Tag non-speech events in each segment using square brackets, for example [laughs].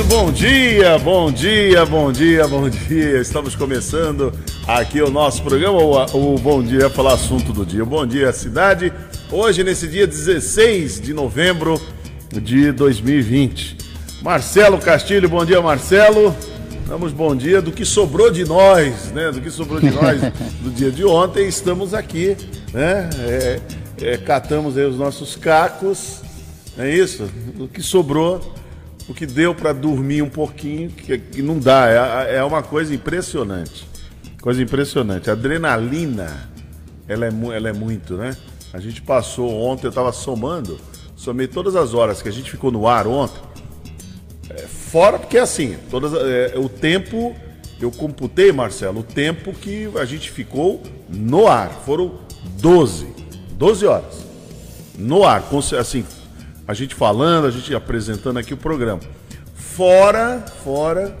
Muito bom dia, bom dia, bom dia, bom dia. Estamos começando aqui o nosso programa, o, o Bom Dia, falar assunto do dia. Bom dia, cidade. Hoje, nesse dia 16 de novembro de 2020. Marcelo Castilho, bom dia, Marcelo. Damos bom dia do que sobrou de nós, né? Do que sobrou de nós [laughs] do dia de ontem. Estamos aqui, né? É, é, catamos aí os nossos cacos, é isso? O que sobrou o que deu para dormir um pouquinho, que, que não dá, é, é, uma coisa impressionante. Coisa impressionante. A adrenalina, ela é, ela é muito, né? A gente passou ontem, eu estava somando, somei todas as horas que a gente ficou no ar ontem. É, fora, porque assim, todas, é, o tempo, eu computei, Marcelo, o tempo que a gente ficou no ar. Foram 12. 12 horas. No ar, assim, a gente falando, a gente apresentando aqui o programa. Fora, fora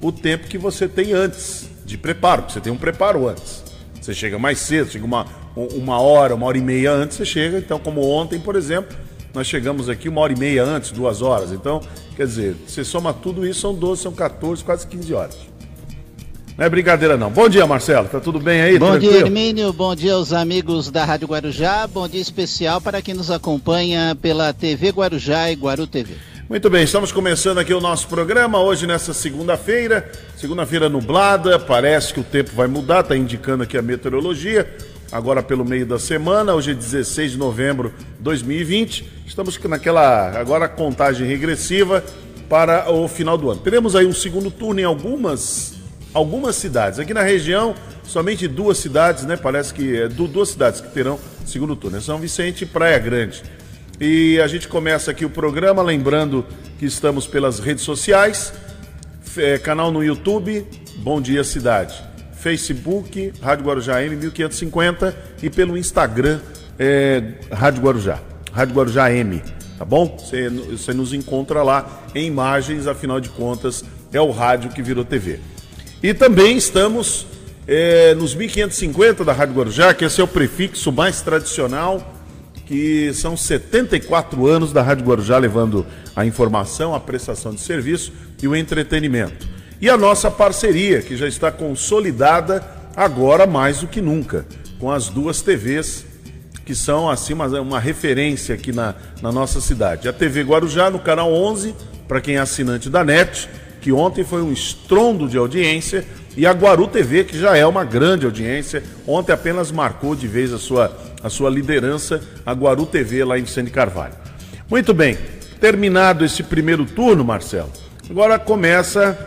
o tempo que você tem antes de preparo, porque você tem um preparo antes. Você chega mais cedo, chega uma, uma hora, uma hora e meia antes, você chega. Então, como ontem, por exemplo, nós chegamos aqui uma hora e meia antes, duas horas. Então, quer dizer, você soma tudo isso, são 12, são 14, quase 15 horas. Não é brincadeira não. Bom dia, Marcelo. Tá tudo bem aí? Bom Tranquilo? dia, Hermínio. Bom dia aos amigos da Rádio Guarujá. Bom dia especial para quem nos acompanha pela TV Guarujá e Guaru TV. Muito bem, estamos começando aqui o nosso programa hoje nessa segunda-feira, segunda-feira nublada, parece que o tempo vai mudar, está indicando aqui a meteorologia, agora pelo meio da semana, hoje é 16 de novembro de 2020, estamos naquela, agora contagem regressiva para o final do ano. Teremos aí um segundo turno em algumas algumas cidades. Aqui na região, somente duas cidades, né? Parece que é duas cidades que terão segundo turno. São Vicente e Praia Grande. E a gente começa aqui o programa lembrando que estamos pelas redes sociais, é, canal no YouTube, Bom Dia Cidade, Facebook, Rádio Guarujá M 1550 e pelo Instagram, é, Rádio Guarujá, Rádio Guarujá M, tá bom? Você nos encontra lá em imagens, afinal de contas, é o rádio que virou TV. E também estamos é, nos 1550 da Rádio Guarujá, que esse é o prefixo mais tradicional, que são 74 anos da Rádio Guarujá levando a informação, a prestação de serviço e o entretenimento. E a nossa parceria, que já está consolidada agora mais do que nunca, com as duas TVs que são assim uma, uma referência aqui na, na nossa cidade. A TV Guarujá no canal 11, para quem é assinante da NET, que ontem foi um estrondo de audiência, e a Guaru TV, que já é uma grande audiência, ontem apenas marcou de vez a sua, a sua liderança, a Guaru TV lá em Vicente Carvalho. Muito bem, terminado esse primeiro turno, Marcelo, agora começa,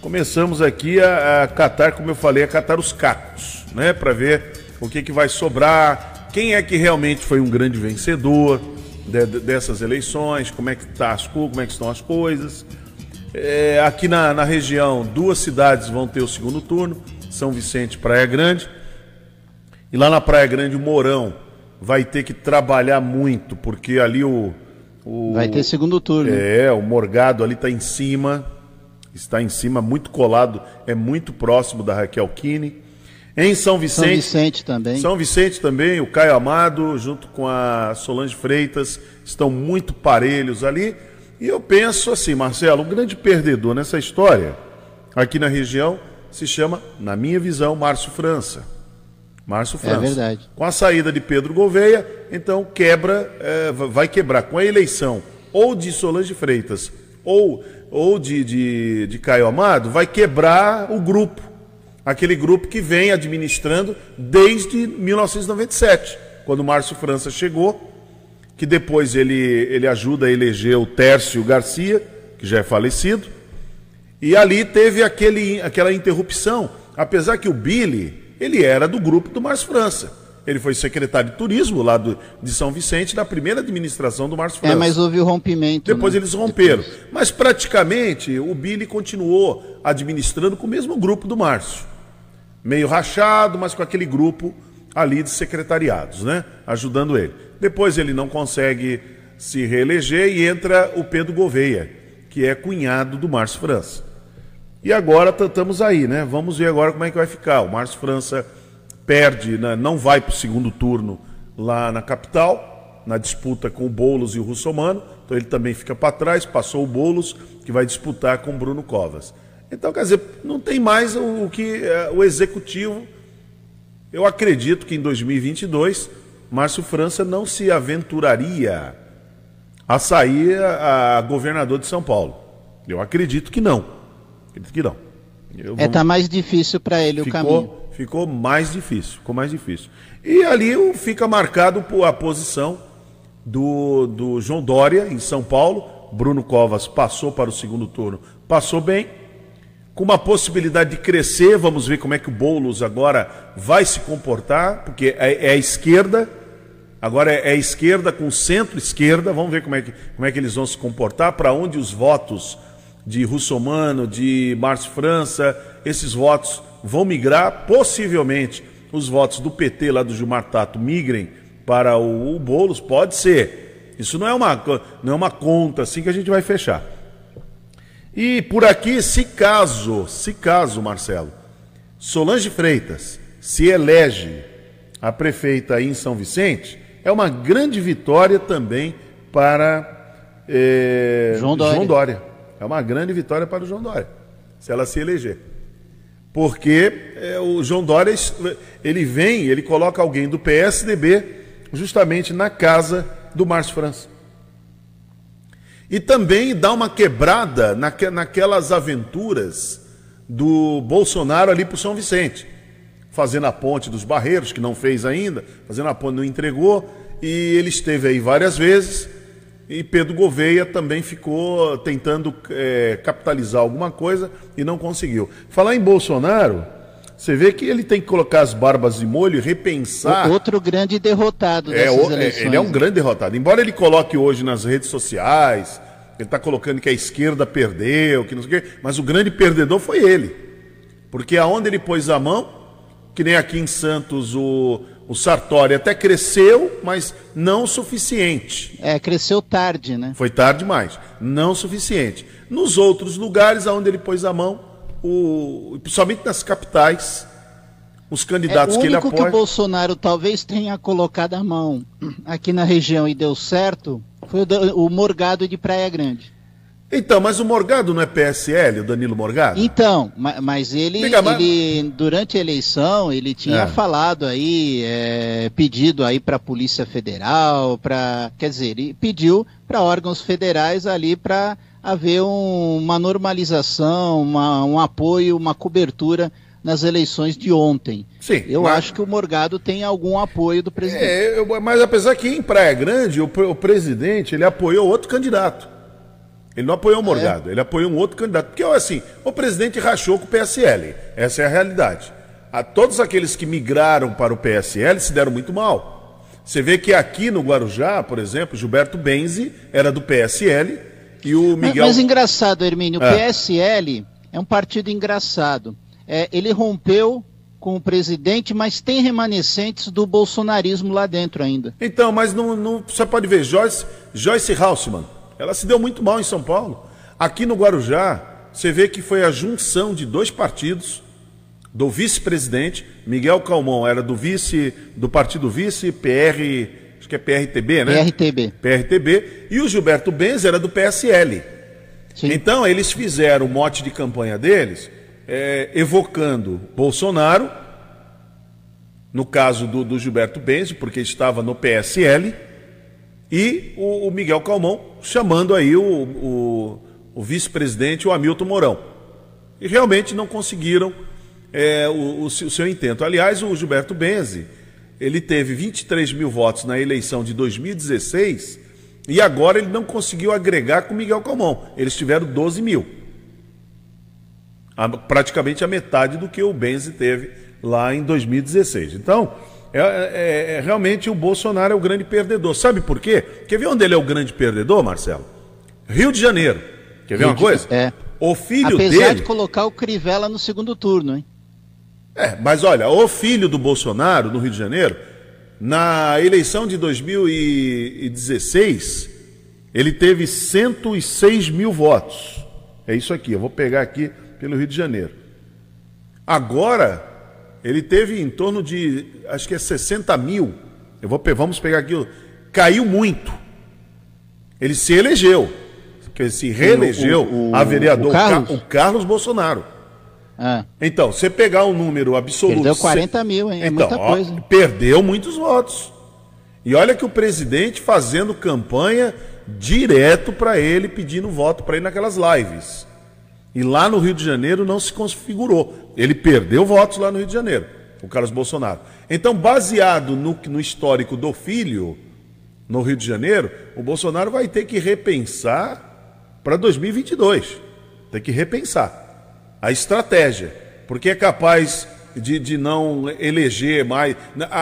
começamos aqui a, a catar, como eu falei, a catar os cacos, né, para ver o que, que vai sobrar, quem é que realmente foi um grande vencedor de, de, dessas eleições, como é que tá as, como é que estão as coisas. É, aqui na, na região, duas cidades vão ter o segundo turno, São Vicente e Praia Grande. E lá na Praia Grande, o Mourão vai ter que trabalhar muito, porque ali o. o vai ter segundo turno. É, o Morgado ali está em cima, está em cima, muito colado, é muito próximo da Raquel Kine. Em São Vicente. São Vicente também. São Vicente também, o Caio Amado, junto com a Solange Freitas, estão muito parelhos ali. E eu penso assim, Marcelo, o grande perdedor nessa história, aqui na região, se chama, na minha visão, Márcio França. Márcio é França. É verdade. Com a saída de Pedro Gouveia, então quebra, é, vai quebrar com a eleição ou de Solange Freitas ou, ou de, de, de Caio Amado, vai quebrar o grupo. Aquele grupo que vem administrando desde 1997, quando Márcio França chegou que depois ele, ele ajuda a eleger o Tércio Garcia, que já é falecido, e ali teve aquele, aquela interrupção, apesar que o Billy, ele era do grupo do Márcio França. Ele foi secretário de turismo lá do, de São Vicente, da primeira administração do Márcio é, França. É, mas houve o rompimento. Depois né? eles romperam. Depois. Mas praticamente o Billy continuou administrando com o mesmo grupo do Márcio. Meio rachado, mas com aquele grupo ali de secretariados, né? Ajudando ele. Depois ele não consegue se reeleger e entra o Pedro Gouveia, que é cunhado do Márcio França. E agora estamos aí, né? Vamos ver agora como é que vai ficar. O Márcio França perde, né? não vai para o segundo turno lá na capital. na disputa com o Boulos e o Russomano, então ele também fica para trás, passou o Boulos, que vai disputar com o Bruno Covas. Então, quer dizer, não tem mais o, que é, o executivo. Eu acredito que em 2022, Márcio França não se aventuraria a sair a, a governador de São Paulo. Eu acredito que não. Acredito que não. Eu é, tá mais difícil para ele ficou, o caminho. Ficou mais difícil, ficou mais difícil. E ali fica marcado a posição do, do João Dória, em São Paulo. Bruno Covas passou para o segundo turno, passou bem, com uma possibilidade de crescer. Vamos ver como é que o Boulos agora vai se comportar, porque é, é a esquerda, agora é, é a esquerda com centro-esquerda. Vamos ver como é, que, como é que eles vão se comportar, para onde os votos de Russomano, de Márcio França, esses votos vão migrar, possivelmente os votos do PT lá do Gilmar Tato migrem para o, o Boulos, pode ser. Isso não é, uma, não é uma conta assim que a gente vai fechar. E por aqui, se caso, se caso, Marcelo, Solange Freitas se elege a prefeita aí em São Vicente, é uma grande vitória também para é, João, Dória. João Dória. É uma grande vitória para o João Dória, se ela se eleger. Porque é, o João Dória, ele vem, ele coloca alguém do PSDB justamente na casa do Márcio França. E também dá uma quebrada naque, naquelas aventuras do Bolsonaro ali para o São Vicente, fazendo a ponte dos Barreiros, que não fez ainda, fazendo a ponte, não entregou, e ele esteve aí várias vezes, e Pedro Gouveia também ficou tentando é, capitalizar alguma coisa e não conseguiu. Falar em Bolsonaro, você vê que ele tem que colocar as barbas de molho e repensar. Outro grande derrotado é, dessas é, eleições. Ele é um grande derrotado. Embora ele coloque hoje nas redes sociais, ele está colocando que a esquerda perdeu, que não sei o quê, mas o grande perdedor foi ele. Porque aonde ele pôs a mão, que nem aqui em Santos o, o Sartori até cresceu, mas não o suficiente. É, cresceu tarde, né? Foi tarde demais, não o suficiente. Nos outros lugares aonde ele pôs a mão, o, principalmente nas capitais, os candidatos é, que ele apoia. O único que o Bolsonaro talvez tenha colocado a mão aqui na região e deu certo foi o, o Morgado de Praia Grande. Então, mas o Morgado não é PSL, o Danilo Morgado? Então, mas ele, ele durante a eleição, ele tinha é. falado aí, é, pedido aí para a Polícia Federal, para, quer dizer, ele pediu para órgãos federais ali para haver um, uma normalização, uma, um apoio, uma cobertura nas eleições de ontem. Sim. Eu mas... acho que o Morgado tem algum apoio do presidente. É, eu, mas apesar que em Praia Grande o, o, presidente ele apoiou outro candidato. Ele não apoiou o Morgado, é. ele apoiou um outro candidato. Porque assim, o presidente rachou com o PSL. Essa é a realidade. A todos aqueles que migraram para o PSL se deram muito mal. Você vê que aqui no Guarujá, por exemplo, Gilberto Benzi era do PSL e o Miguel. Mas, mas engraçado, Hermínio, o é. PSL é um partido engraçado. É, ele rompeu com o presidente, mas tem remanescentes do bolsonarismo lá dentro ainda. Então, mas não, não, você pode ver, Joyce, Joyce Hausmann, ela se deu muito mal em São Paulo. Aqui no Guarujá, você vê que foi a junção de dois partidos, do vice-presidente, Miguel Calmon era do vice, do partido vice, PR, acho que é PRTB, né? PRTB. PRTB, e o Gilberto Benz era do PSL. Sim. Então, eles fizeram o mote de campanha deles, é, evocando Bolsonaro, no caso do, do Gilberto Benzo, porque estava no PSL, e o, o Miguel Calmon chamando aí o, o, o vice-presidente, o Hamilton Mourão. E realmente não conseguiram é, o, o, seu intento. Aliás, o Gilberto Benzi, ele teve 23 mil votos na eleição de 2016 e agora ele não conseguiu agregar com Miguel Calmon. Eles tiveram 12 mil a, praticamente a metade do que o Benzi teve lá em 2016. Então, é, é, é, realmente o Bolsonaro é o grande perdedor. Sabe por quê? Quer ver onde ele é o grande perdedor, Marcelo? Rio de Janeiro. Quer ver Rio uma coisa? É. O filho Apesar dele. de colocar o Crivella no segundo turno, hein? É, mas olha, o filho do Bolsonaro no Rio de Janeiro, na eleição de 2016, ele teve 106 mil votos. É isso aqui, eu vou pegar aqui pelo Rio de Janeiro. Agora, ele teve em torno de, acho que é 60 mil. Eu vou, vamos pegar aqui caiu muito. Ele se elegeu, que se reelegeu o, o, a vereador o Carlos, o Carlos Bolsonaro. Ah. Então, você pegar um número absoluto. Perdeu 40 cê... mil, hein? É então, muita coisa. Ó, perdeu muitos votos. E olha que o presidente fazendo campanha direto para ele, pedindo voto para ele naquelas lives. E lá no Rio de Janeiro não se configurou. Ele perdeu votos lá no Rio de Janeiro, o Carlos Bolsonaro. Então, baseado no, no histórico do filho no Rio de Janeiro, o Bolsonaro vai ter que repensar para 2022. Tem que repensar a estratégia. Porque é capaz de, de não eleger mais.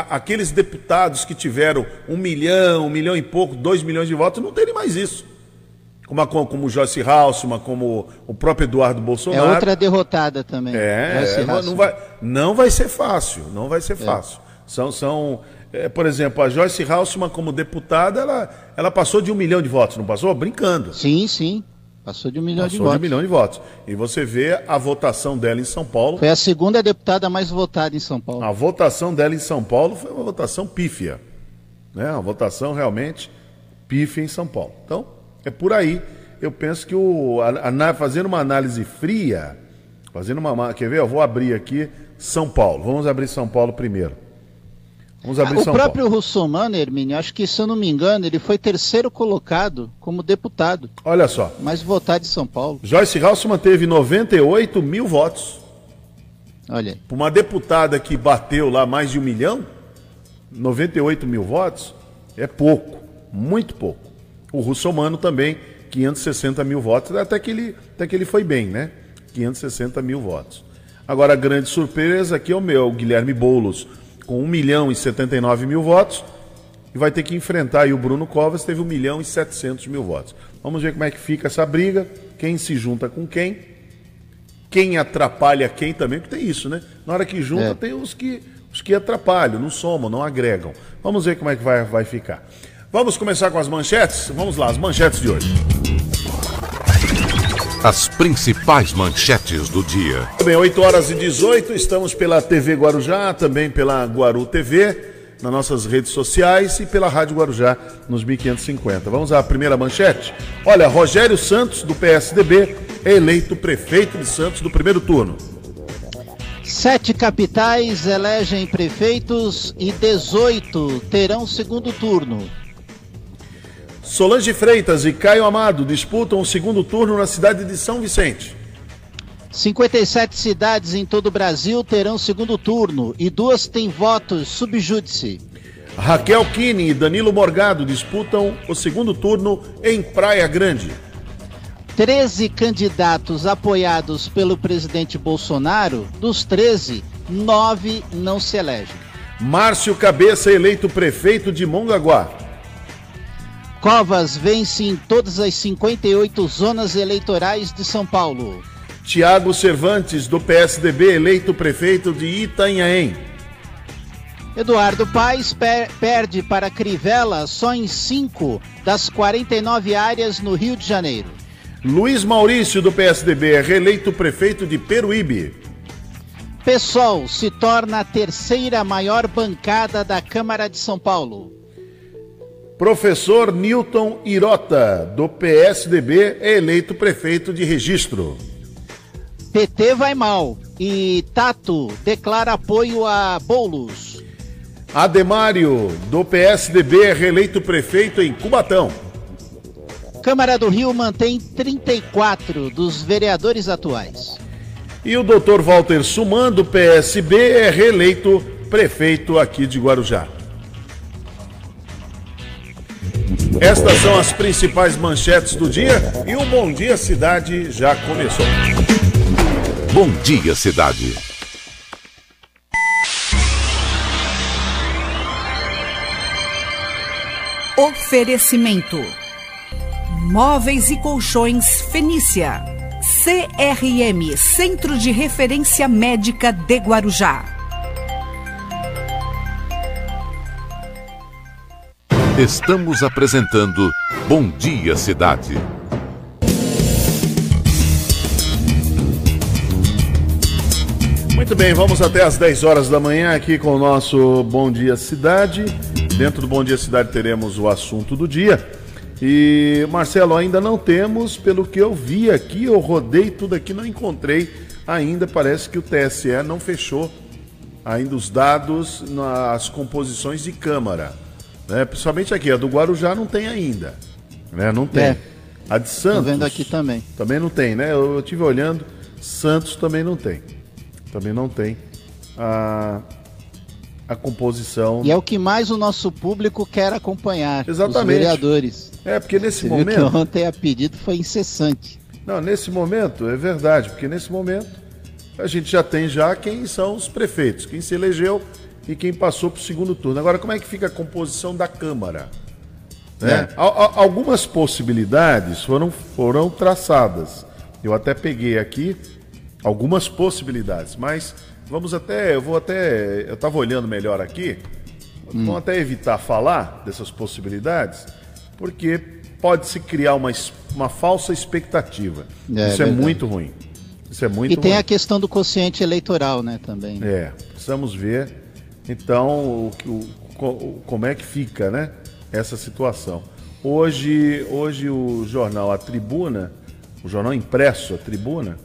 Aqueles deputados que tiveram um milhão, um milhão e pouco, dois milhões de votos, não terem mais isso. Como, como o Joyce Halsman, como o próprio Eduardo Bolsonaro. É outra derrotada também. É, é não, vai, não vai ser fácil, não vai ser é. fácil. É. São, são é, por exemplo, a Joyce Halsman como deputada, ela, ela passou de um milhão de votos, não passou? Brincando. Sim, sim. Passou de um milhão Passou de votos. de um milhão de votos. E você vê a votação dela em São Paulo. Foi a segunda deputada mais votada em São Paulo. A votação dela em São Paulo foi uma votação pífia. Né? Uma votação realmente pífia em São Paulo. Então, é por aí. Eu penso que o, a, a, fazendo uma análise fria, fazendo uma. Quer ver? Eu vou abrir aqui São Paulo. Vamos abrir São Paulo primeiro. Vamos abrir o São próprio Paulo. Russomano, Hermínio, acho que, se eu não me engano, ele foi terceiro colocado como deputado. Olha só. Mais votado de São Paulo. Joyce Halsman teve 98 mil votos. Olha. Uma deputada que bateu lá mais de um milhão, 98 mil votos, é pouco, muito pouco. O Russomano também, 560 mil votos, até que ele, até que ele foi bem, né? 560 mil votos. Agora, a grande surpresa aqui é o meu, o Guilherme Boulos, com 1 milhão e 79 mil votos. E vai ter que enfrentar aí o Bruno Covas, teve 1 milhão e 700 mil votos. Vamos ver como é que fica essa briga, quem se junta com quem, quem atrapalha quem também, porque tem isso, né? Na hora que junta, é. tem os que, os que atrapalham, não somam, não agregam. Vamos ver como é que vai, vai ficar. Vamos começar com as manchetes? Vamos lá, as manchetes de hoje. As principais manchetes do dia. Bem, 8 horas e 18, estamos pela TV Guarujá, também pela Guaru TV, nas nossas redes sociais e pela Rádio Guarujá nos 1550. Vamos à primeira manchete? Olha, Rogério Santos, do PSDB, é eleito prefeito de Santos do primeiro turno. Sete capitais elegem prefeitos e 18 terão segundo turno. Solange Freitas e Caio Amado disputam o segundo turno na cidade de São Vicente. 57 cidades em todo o Brasil terão segundo turno e duas têm votos subjúdice. Raquel Kine e Danilo Morgado disputam o segundo turno em Praia Grande. 13 candidatos apoiados pelo presidente Bolsonaro, dos 13, nove não se elegem. Márcio Cabeça eleito prefeito de Mongaguá. Covas vence em todas as 58 zonas eleitorais de São Paulo. Tiago Cervantes, do PSDB, eleito prefeito de Itanhaém. Eduardo Paes per perde para Crivella só em 5 das 49 áreas no Rio de Janeiro. Luiz Maurício, do PSDB, é reeleito prefeito de Peruíbe. PSOL se torna a terceira maior bancada da Câmara de São Paulo. Professor Newton Irota, do PSDB, é eleito prefeito de registro. PT vai mal e Tato declara apoio a Boulos. Ademário, do PSDB, é reeleito prefeito em Cubatão. Câmara do Rio mantém 34 dos vereadores atuais. E o doutor Walter Suman, do PSB, é reeleito prefeito aqui de Guarujá. Estas são as principais manchetes do dia e o Bom Dia Cidade já começou. Bom Dia Cidade. Oferecimento: Móveis e Colchões Fenícia. CRM Centro de Referência Médica de Guarujá. Estamos apresentando Bom Dia Cidade. Muito bem, vamos até às 10 horas da manhã aqui com o nosso Bom Dia Cidade. Dentro do Bom Dia Cidade teremos o assunto do dia. E, Marcelo, ainda não temos, pelo que eu vi aqui, eu rodei tudo aqui, não encontrei ainda. Parece que o TSE não fechou ainda os dados nas composições de Câmara. Né? Principalmente aqui, a do Guarujá não tem ainda. Né? Não tem. É. A de Santos. Tô vendo aqui também. Também não tem, né? Eu, eu tive olhando, Santos também não tem. Também não tem a, a composição. E é o que mais o nosso público quer acompanhar. Exatamente. Os vereadores. É, porque nesse Você momento. Ontem a pedido foi incessante. Não, nesse momento, é verdade, porque nesse momento a gente já tem já quem são os prefeitos, quem se elegeu e quem passou para o segundo turno. Agora, como é que fica a composição da Câmara? Né? É. Algumas possibilidades foram, foram traçadas. Eu até peguei aqui algumas possibilidades, mas vamos até, eu vou até, eu estava olhando melhor aqui, hum. vamos até evitar falar dessas possibilidades, porque pode se criar uma, uma falsa expectativa. É, Isso é, é muito ruim. Isso é muito E tem ruim. a questão do consciente eleitoral, né, também. É, precisamos ver, então, o, o, como é que fica, né, essa situação. Hoje, hoje o jornal A Tribuna, o jornal impresso A Tribuna,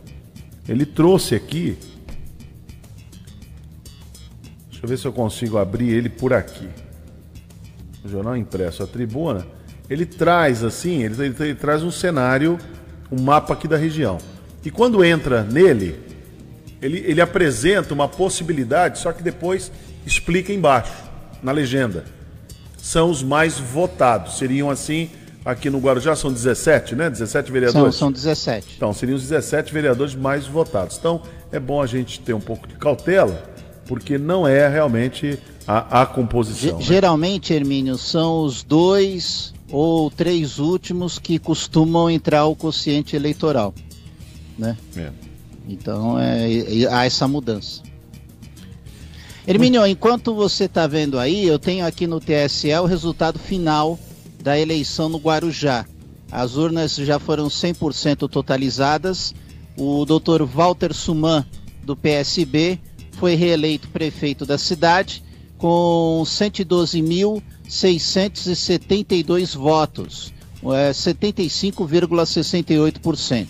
ele trouxe aqui. Deixa eu ver se eu consigo abrir ele por aqui. O jornal impresso A Tribuna, ele traz assim, ele, ele, ele traz um cenário, um mapa aqui da região. E quando entra nele, ele, ele apresenta uma possibilidade, só que depois explica embaixo, na legenda. São os mais votados. Seriam assim, aqui no Guarujá são 17, né? 17 vereadores. São, são 17. Então, seriam os 17 vereadores mais votados. Então, é bom a gente ter um pouco de cautela, porque não é realmente a, a composição. G né? Geralmente, Hermínio, são os dois ou três últimos que costumam entrar o quociente eleitoral. Né? É. Então, é, há essa mudança. Hermínio, enquanto você está vendo aí, eu tenho aqui no TSE o resultado final da eleição no Guarujá. As urnas já foram 100% totalizadas. O doutor Walter Suman, do PSB, foi reeleito prefeito da cidade com 112.672 votos, é, 75,68%.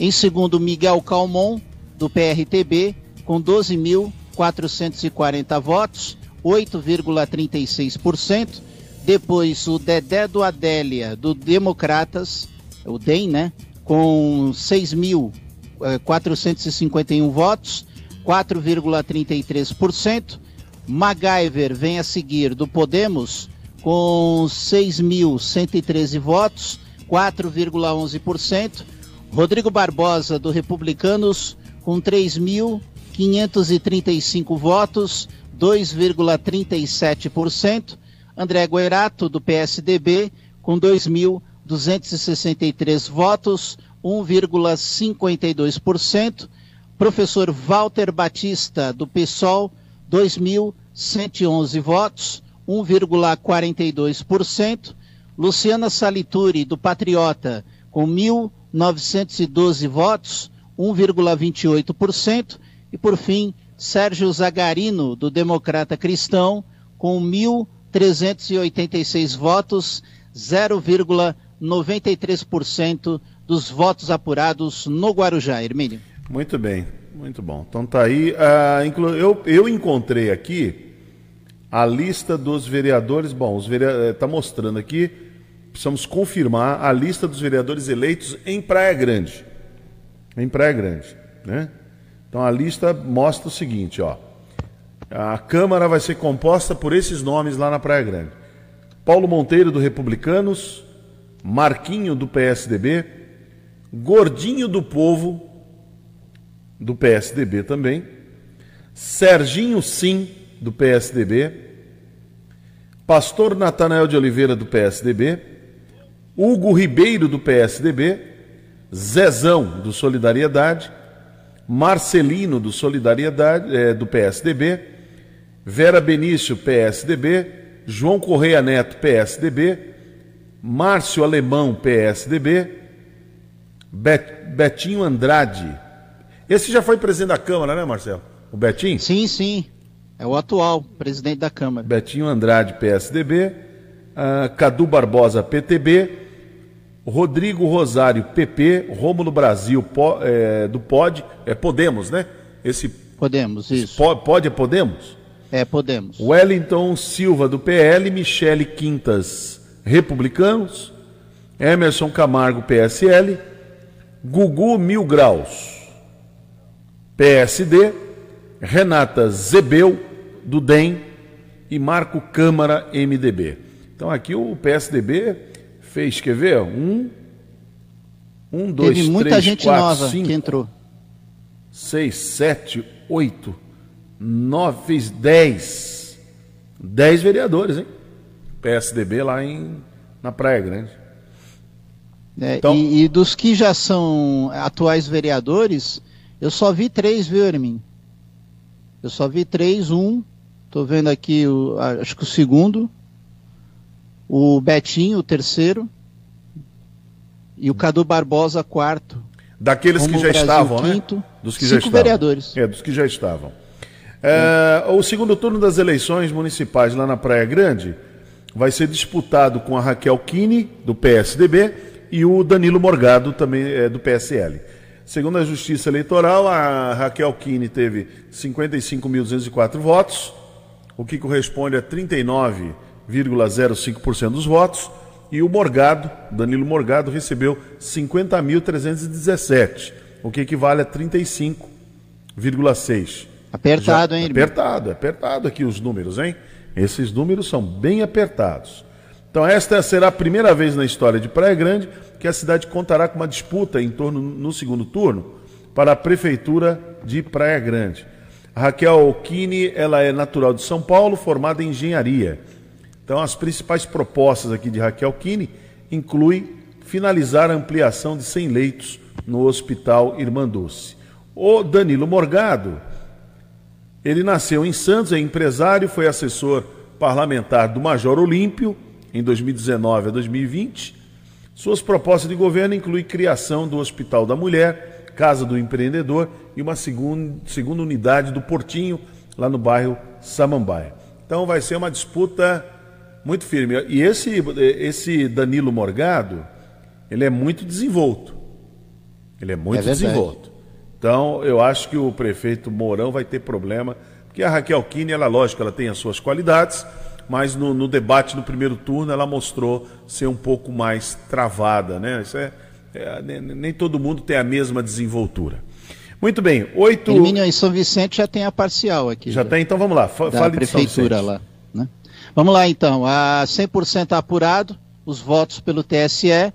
Em segundo, Miguel Calmon, do PRTB, com 12.000 440 votos, 8,36%. Depois o Dedé do Adélia, do Democratas, o DEM, né? Com 6.451 eh, votos, 4,33%. MacGyver vem a seguir do Podemos, com 6.113 votos, 4,11%. Rodrigo Barbosa, do Republicanos, com 3.000 535 votos, 2,37%. André Guerato, do PSDB, com 2.263 votos, 1,52%. Professor Walter Batista, do PSOL, 2.111 votos, 1,42%. Luciana Salituri, do Patriota, com 1.912 votos, 1,28%. E por fim, Sérgio Zagarino, do Democrata Cristão, com 1.386 votos, 0,93% dos votos apurados no Guarujá. Hermínio. Muito bem, muito bom. Então tá aí. Uh, eu, eu encontrei aqui a lista dos vereadores. Bom, os vereadores. Está eh, mostrando aqui. Precisamos confirmar a lista dos vereadores eleitos em Praia Grande. Em Praia Grande, né? Então a lista mostra o seguinte, ó. A Câmara vai ser composta por esses nomes lá na Praia Grande. Paulo Monteiro do Republicanos, Marquinho do PSDB, Gordinho do Povo do PSDB também, Serginho Sim do PSDB, Pastor Natanael de Oliveira do PSDB, Hugo Ribeiro do PSDB, Zezão do Solidariedade, Marcelino, do Solidariedade, é, do PSDB, Vera Benício, PSDB, João Correia Neto, PSDB, Márcio Alemão, PSDB, Bet, Betinho Andrade. Esse já foi presidente da Câmara, né, Marcelo? O Betinho? Sim, sim. É o atual presidente da Câmara. Betinho Andrade, PSDB. Uh, ah, Cadu Barbosa, PTB. Rodrigo Rosário, PP. Rômulo Brasil, po, é, do POD. É Podemos, né? Esse Podemos, isso. Pode é Podemos? É, Podemos. Wellington Silva, do PL. Michele Quintas, Republicanos. Emerson Camargo, PSL. Gugu Mil Graus, PSD. Renata Zebeu, do DEM. E Marco Câmara, MDB. Então aqui o PSDB fez, quer ver? Um, um dois, Teve muita três, gente quatro, nova cinco, que entrou. Seis, sete, oito, nove, fez dez. Dez vereadores, hein? PSDB lá em, na Praia Grande. É, então... e, e, dos que já são atuais vereadores, eu só vi três, viu, Hermin? Eu só vi três, um, tô vendo aqui, o, acho que o segundo, o Betinho, o terceiro, e o Cadu Barbosa, quarto. Daqueles que já Brasil, estavam, né? quinto, né? Dos que cinco já estavam. vereadores. É, dos que já estavam. É, o segundo turno das eleições municipais lá na Praia Grande vai ser disputado com a Raquel Kine, do PSDB, e o Danilo Morgado, também é, do PSL. Segundo a Justiça Eleitoral, a Raquel Kine teve 55.204 votos, o que corresponde a 39,05% dos votos, e o Morgado, Danilo Morgado, recebeu 50.317, o que equivale a 35,6%. Apertado, Já, hein? Apertado, apertado aqui os números, hein? Esses números são bem apertados. Então, esta será a primeira vez na história de Praia Grande que a cidade contará com uma disputa em torno no segundo turno para a prefeitura de Praia Grande. A Raquel Kine, ela é natural de São Paulo, formada em engenharia. Então, as principais propostas aqui de Raquel Kine incluem finalizar a ampliação de 100 leitos no Hospital Irmã Dulce. O Danilo Morgado, ele nasceu em Santos, é empresário, foi assessor parlamentar do Major Olímpio em 2019 a 2020. Suas propostas de governo incluem criação do Hospital da Mulher, Casa do Empreendedor e uma segunda, segunda unidade do Portinho, lá no bairro Samambaia. Então vai ser uma disputa muito firme. E esse, esse Danilo Morgado, ele é muito desenvolto. Ele é muito é desenvolto. Então, eu acho que o prefeito Mourão vai ter problema, porque a Raquel Kine, ela, lógico, ela tem as suas qualidades, mas no, no, debate no primeiro turno ela mostrou ser um pouco mais travada, né? Isso é, é nem, nem, todo mundo tem a mesma desenvoltura. Muito bem, oito. Em São Vicente já tem a parcial aqui. Já, já. tem, então vamos lá. F da prefeitura lá. Vamos lá então, a 100% apurado, os votos pelo TSE. Eh,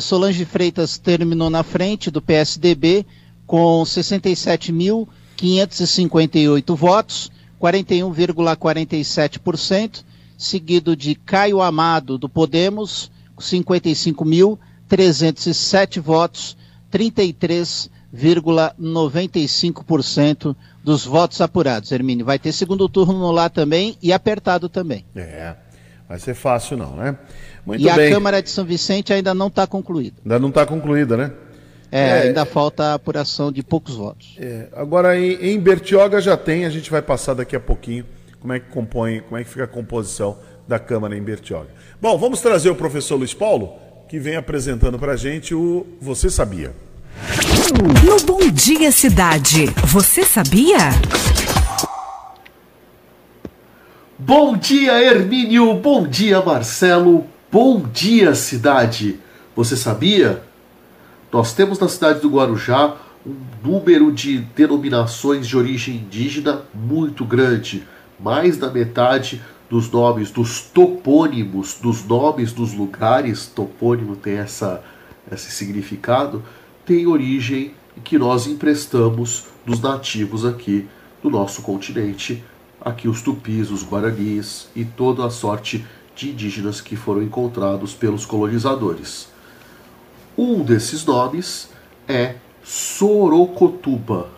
Solange Freitas terminou na frente do PSDB com 67.558 votos. 41,47%, seguido de Caio Amado, do Podemos, 55.307 votos, 33,95% dos votos apurados. Hermínio, vai ter segundo turno lá também e apertado também. É, vai ser fácil não, né? Muito e bem. a Câmara de São Vicente ainda não está concluída. Ainda não está concluída, né? É, é, ainda falta a apuração de poucos votos. É, agora em, em Bertioga já tem, a gente vai passar daqui a pouquinho como é que compõe, como é que fica a composição da Câmara em Bertioga. Bom, vamos trazer o professor Luiz Paulo, que vem apresentando para a gente o Você Sabia. No Bom Dia Cidade, você sabia? Bom dia, Hermínio. Bom dia, Marcelo. Bom dia, cidade. Você sabia? Nós temos na cidade do Guarujá um número de denominações de origem indígena muito grande. Mais da metade dos nomes, dos topônimos, dos nomes dos lugares, topônimo tem essa, esse significado, tem origem que nós emprestamos dos nativos aqui do nosso continente, aqui os tupis, os guaranis e toda a sorte de indígenas que foram encontrados pelos colonizadores. Um desses nomes é Sorocotuba.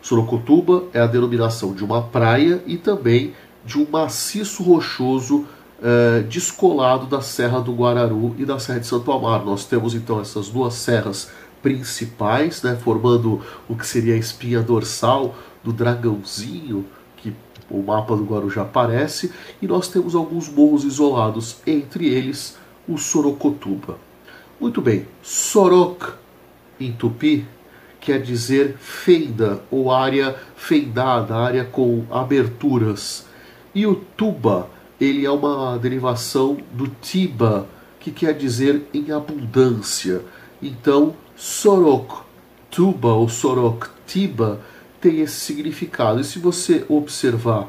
Sorocotuba é a denominação de uma praia e também de um maciço rochoso eh, descolado da Serra do Guararu e da Serra de Santo Amaro. Nós temos então essas duas serras principais, né, formando o que seria a espinha dorsal do dragãozinho que o mapa do Guarujá aparece e nós temos alguns morros isolados, entre eles o Sorocotuba. Muito bem, Sorok em tupi quer dizer feida ou área feidada, área com aberturas. E o tuba, ele é uma derivação do tiba, que quer dizer em abundância. Então, Sorok, tuba ou Sorok, tiba tem esse significado. E se você observar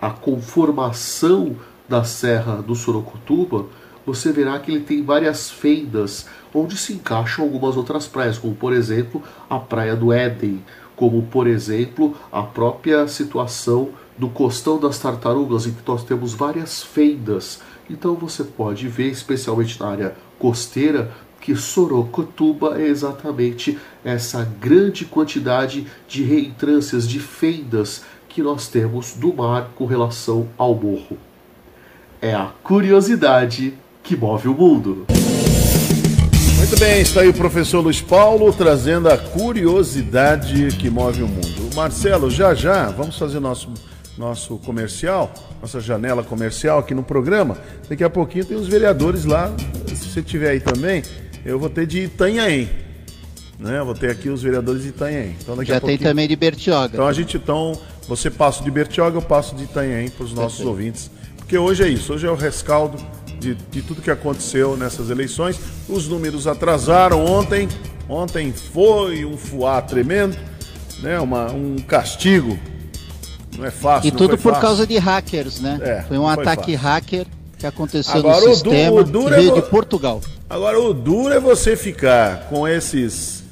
a conformação da serra do Sorocotuba, você verá que ele tem várias fendas onde se encaixam algumas outras praias, como por exemplo a Praia do Éden, como por exemplo a própria situação do Costão das Tartarugas, em que nós temos várias fendas. Então você pode ver, especialmente na área costeira, que Sorocotuba é exatamente essa grande quantidade de reentrâncias, de fendas que nós temos do mar com relação ao morro. É a curiosidade que move o mundo. Muito bem, está aí o professor Luiz Paulo trazendo a curiosidade que move o mundo. Marcelo, já já vamos fazer nosso nosso comercial, nossa janela comercial aqui no programa. Daqui a pouquinho tem os vereadores lá. Se você tiver aí também, eu vou ter de Itanhaém. Né? Eu vou ter aqui os vereadores de Itanhaém. Então, Já tem também de Bertioga. Então a gente então, você passa de Bertioga, eu passo de Itanhaém para os nossos Perfeito. ouvintes. Porque hoje é isso, hoje é o rescaldo de, de tudo que aconteceu nessas eleições. Os números atrasaram ontem. Ontem foi um fuá tremendo, né? Uma, um castigo. Não é fácil. E tudo por fácil. causa de hackers, né? É, foi um ataque fácil. hacker que aconteceu Agora, no sistema o duro, é de Portugal. Agora o duro é você ficar com esses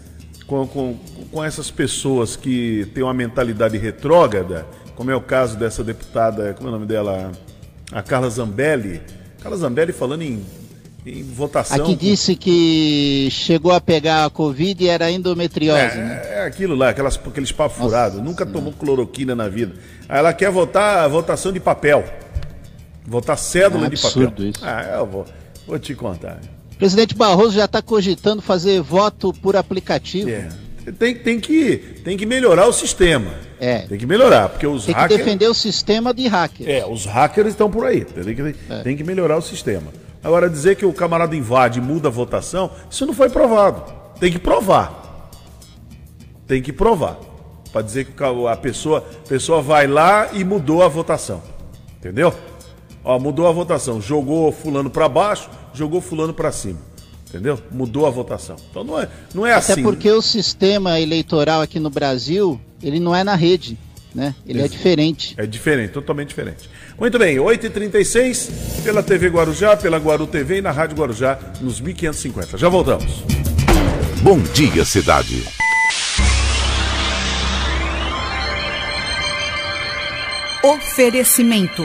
com, com, com essas pessoas que têm uma mentalidade retrógrada, como é o caso dessa deputada, como é o nome dela? A Carla Zambelli, Carla Zambelli falando em, em votação. Aqui disse que chegou a pegar a Covid e era endometriose, é, né? É aquilo lá, aquelas, aqueles papos furados. Nunca tomou cloroquina na vida. Aí ela quer votar votação de papel. Votar cédula é de papel. Isso. Ah, eu vou, vou te contar. Presidente Barroso já está cogitando fazer voto por aplicativo. É. Tem, tem, que, tem que melhorar o sistema. É. Tem que melhorar, porque os tem hackers... Tem que defender o sistema de hackers. É, os hackers estão por aí. Tem que, é. tem que melhorar o sistema. Agora, dizer que o camarada invade e muda a votação, isso não foi provado. Tem que provar. Tem que provar. Para dizer que a pessoa, a pessoa vai lá e mudou a votação. Entendeu? Ó, mudou a votação. Jogou fulano para baixo, jogou fulano para cima. Entendeu? Mudou a votação. Então não é, não é Até assim. Até porque o sistema eleitoral aqui no Brasil, ele não é na rede. Né? Ele Isso. é diferente. É diferente, totalmente diferente. Muito bem, 8h36, pela TV Guarujá, pela Guaru TV e na Rádio Guarujá, nos 1550. Já voltamos. Bom dia, cidade. Oferecimento: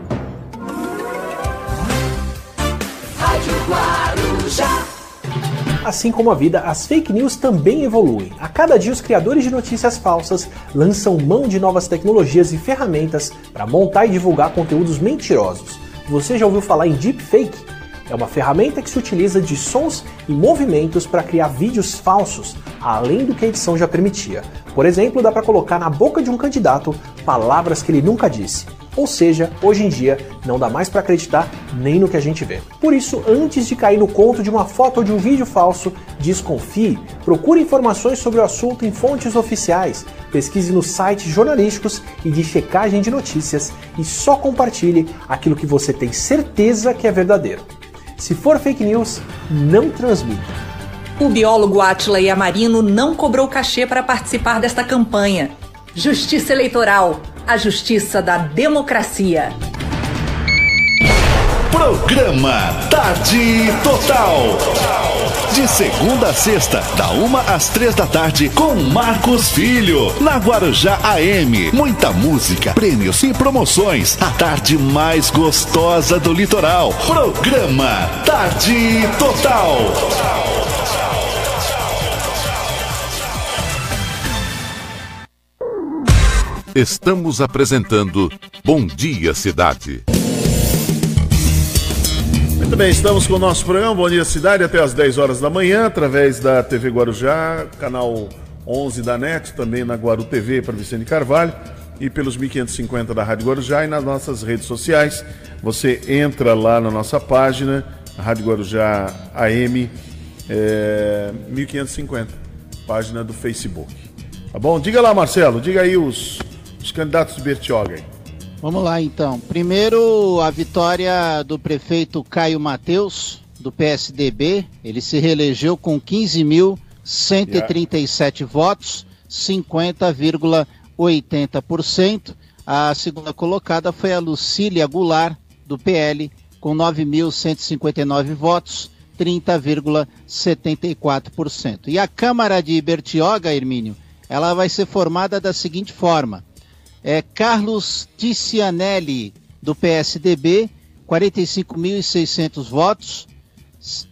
Assim como a vida, as fake news também evoluem. A cada dia, os criadores de notícias falsas lançam mão de novas tecnologias e ferramentas para montar e divulgar conteúdos mentirosos. Você já ouviu falar em deepfake? É uma ferramenta que se utiliza de sons e movimentos para criar vídeos falsos, além do que a edição já permitia. Por exemplo, dá para colocar na boca de um candidato palavras que ele nunca disse. Ou seja, hoje em dia não dá mais para acreditar nem no que a gente vê. Por isso, antes de cair no conto de uma foto ou de um vídeo falso, desconfie, procure informações sobre o assunto em fontes oficiais, pesquise nos sites jornalísticos e de checagem de notícias e só compartilhe aquilo que você tem certeza que é verdadeiro. Se for fake news, não transmita. O biólogo Atila Yamarino não cobrou cachê para participar desta campanha. Justiça Eleitoral, a justiça da democracia. Programa Tarde Total. De segunda a sexta, da uma às três da tarde, com Marcos Filho, na Guarujá AM. Muita música, prêmios e promoções. A tarde mais gostosa do litoral. Programa Tarde Total. Estamos apresentando Bom Dia Cidade. Muito bem, estamos com o nosso programa Bom Dia Cidade até às 10 horas da manhã, através da TV Guarujá, canal 11 da NET, também na Guaru TV para Vicente Carvalho e pelos 1550 da Rádio Guarujá e nas nossas redes sociais. Você entra lá na nossa página, Rádio Guarujá AM é, 1550, página do Facebook. Tá bom? Diga lá, Marcelo, diga aí os, os candidatos de Bertioga. Vamos lá então. Primeiro, a vitória do prefeito Caio Mateus, do PSDB. Ele se reelegeu com 15.137 yeah. votos, 50,80%. A segunda colocada foi a Lucília Goulart, do PL, com 9.159 votos, 30,74%. E a Câmara de Bertioga, Hermínio, ela vai ser formada da seguinte forma: é Carlos Ticianelli, do PSDB, 45.600 votos.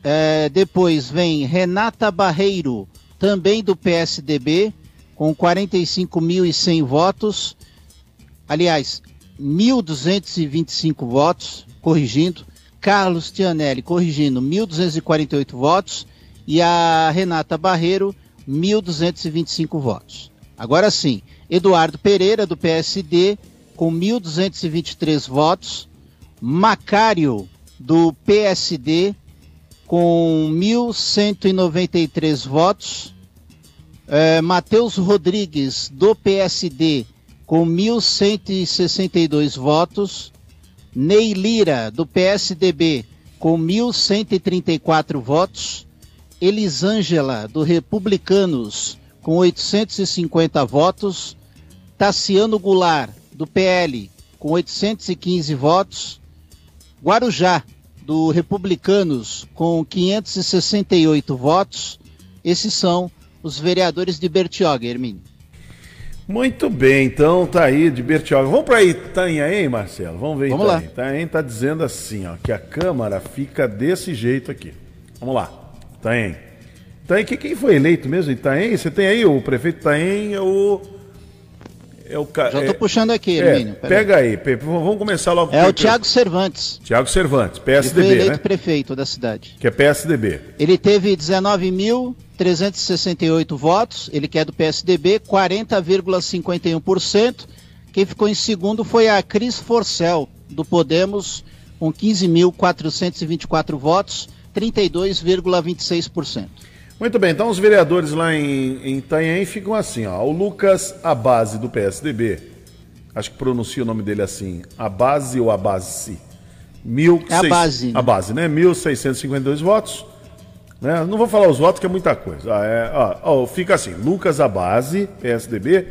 É, depois vem Renata Barreiro, também do PSDB, com 45.100 votos. Aliás, 1.225 votos, corrigindo. Carlos Tianelli, corrigindo, 1.248 votos. E a Renata Barreiro, 1.225 votos. Agora sim, Eduardo Pereira, do PSD, com 1.223 votos. Macário, do PSD, com 1.193 votos. É, Matheus Rodrigues, do PSD, com 1.162 votos. Ney Lira, do PSDB, com 1.134 votos. Elisângela, do Republicanos, com 850 votos. Tassiano Goulart, do PL, com 815 votos. Guarujá, do Republicanos, com 568 votos. Esses são os vereadores de Bertioga, Hermínio. Muito bem, então tá aí de Bertioga. Vamos para Itanhaém, Marcelo? Vamos ver Vamos Itanhaém. lá. Itanhaém tá dizendo assim, ó, que a Câmara fica desse jeito aqui. Vamos lá. Itanhaém. Itaém, quem foi eleito mesmo? Itaém? Você tem aí o prefeito Itaém, é o. É o Já estou é, puxando aqui, é, Hermínio. Pega aí. aí, vamos começar logo. É o Tiago Cervantes. Tiago Cervantes, PSDB. Ele foi eleito né? prefeito da cidade. Que é PSDB. Ele teve 19.368 votos, ele que é do PSDB, 40,51%. Quem ficou em segundo foi a Cris Forcel, do Podemos, com 15.424 votos, 32,26%. Muito bem, então os vereadores lá em, em Itanhaém ficam assim, ó. O Lucas Abase do PSDB, acho que pronuncia o nome dele assim, Abase ou Abase? Mil é a base. A base, né? 1.652 votos. Né? Não vou falar os votos, que é muita coisa. Ah, é, ó, ó, fica assim: Lucas Abase, PSDB,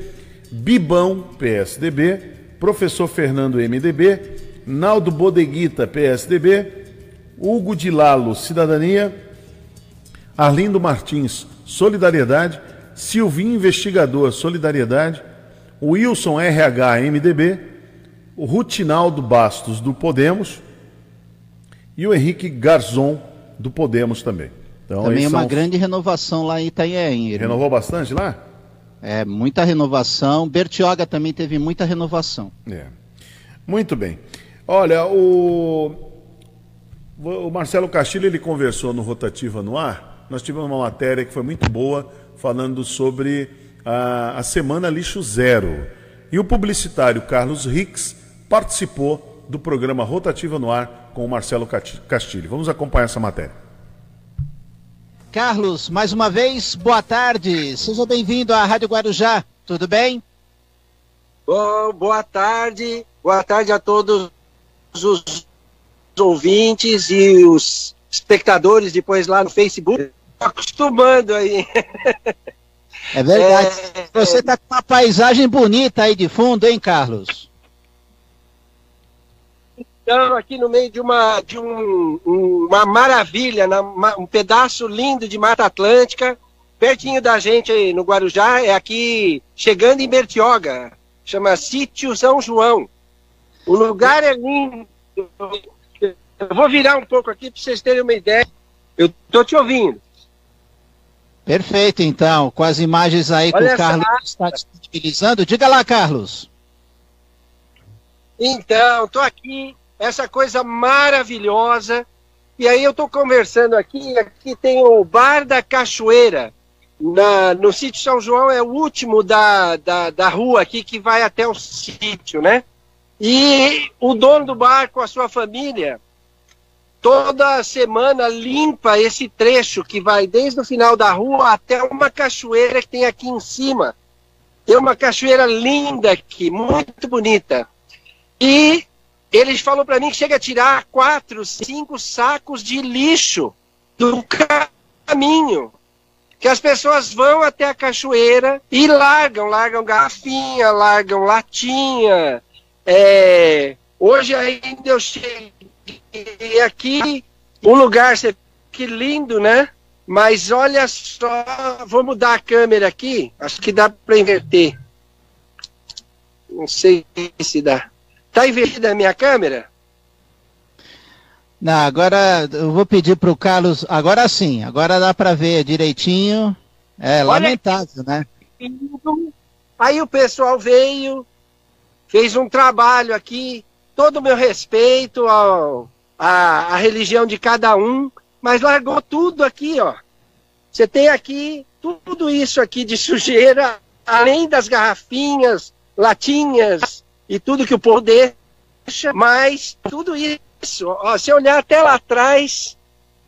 Bibão, PSDB, Professor Fernando, MDB, Naldo Bodeguita, PSDB, Hugo de Lalo, Cidadania, Arlindo Martins, Solidariedade, Silvinho Investigador, Solidariedade, Wilson RH, MDB, o Rutinaldo Bastos, do Podemos, e o Henrique Garzon, do Podemos também. Então, também uma são... grande renovação lá em Itanhaém. Renovou bastante lá? É, muita renovação. Bertioga também teve muita renovação. É. Muito bem. Olha, o, o Marcelo Castilho ele conversou no Rotativa no Ar nós tivemos uma matéria que foi muito boa, falando sobre a, a Semana Lixo Zero. E o publicitário Carlos Rix participou do programa Rotativa no Ar com o Marcelo Castilho. Vamos acompanhar essa matéria. Carlos, mais uma vez, boa tarde. Seja bem-vindo à Rádio Guarujá. Tudo bem? Bom, boa tarde. Boa tarde a todos os ouvintes e os espectadores depois lá no Facebook acostumando aí. É verdade. É, Você está com uma paisagem bonita aí de fundo, hein, Carlos? Estamos aqui no meio de uma, de um, uma maravilha, um pedaço lindo de Mata Atlântica, pertinho da gente aí no Guarujá, é aqui chegando em Bertioga, chama Sítio São João. O lugar é lindo. Eu vou virar um pouco aqui para vocês terem uma ideia. Eu estou te ouvindo. Perfeito, então, com as imagens aí Olha que o Carlos está disponibilizando. Diga lá, Carlos. Então, tô aqui, essa coisa maravilhosa. E aí eu tô conversando aqui, aqui tem o Bar da Cachoeira. Na, no sítio São João é o último da, da, da rua aqui que vai até o sítio, né? E o dono do bar com a sua família toda semana limpa esse trecho que vai desde o final da rua até uma cachoeira que tem aqui em cima. Tem uma cachoeira linda aqui, muito bonita. E eles falou para mim que chega a tirar quatro, cinco sacos de lixo do caminho. Que as pessoas vão até a cachoeira e largam, largam garrafinha, largam latinha. É... Hoje ainda eu cheguei aqui, o lugar, que lindo, né? Mas olha só, vou mudar a câmera aqui, acho que dá para inverter. Não sei se dá. Tá invertida a minha câmera? Não, agora eu vou pedir para o Carlos. Agora sim, agora dá para ver direitinho. É Olha lamentável, né? Aí o pessoal veio, fez um trabalho aqui, todo o meu respeito ao, a, a religião de cada um, mas largou tudo aqui, ó. Você tem aqui tudo isso aqui de sujeira, além das garrafinhas, latinhas e tudo que o povo deixa, mas tudo isso, ó, se olhar até lá atrás,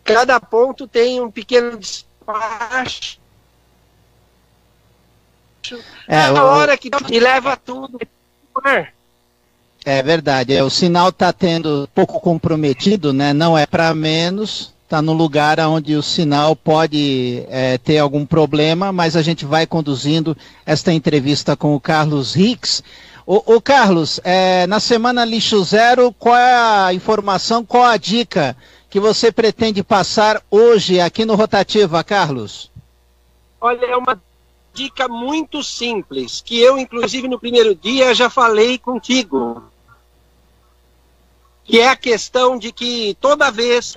cada ponto tem um pequeno despacho. É, a hora que e leva tudo. É verdade, é, o sinal está tendo pouco comprometido, né? Não é para menos, está no lugar onde o sinal pode é, ter algum problema, mas a gente vai conduzindo esta entrevista com o Carlos Hicks. O, Carlos, é, na semana lixo zero, qual é a informação, qual a dica que você pretende passar hoje aqui no Rotativa, Carlos? Olha, é uma dica muito simples, que eu, inclusive, no primeiro dia já falei contigo. Que é a questão de que toda vez.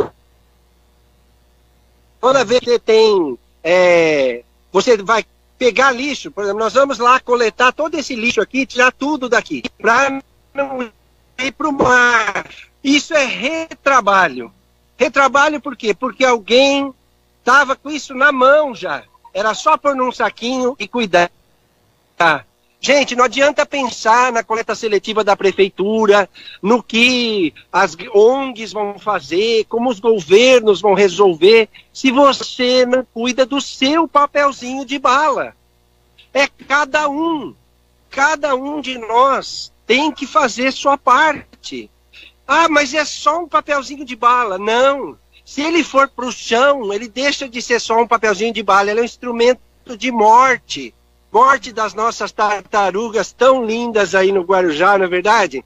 Toda vez que tem. É, você vai pegar lixo, por exemplo, nós vamos lá coletar todo esse lixo aqui, tirar tudo daqui, para não ir para o mar. Isso é retrabalho. Retrabalho por quê? Porque alguém estava com isso na mão já. Era só pôr num saquinho e cuidar. Gente, não adianta pensar na coleta seletiva da prefeitura, no que as ONGs vão fazer, como os governos vão resolver, se você não cuida do seu papelzinho de bala. É cada um, cada um de nós tem que fazer sua parte. Ah, mas é só um papelzinho de bala. Não. Se ele for para o chão, ele deixa de ser só um papelzinho de bala, ele é um instrumento de morte morte das nossas tartarugas tão lindas aí no Guarujá, não é verdade?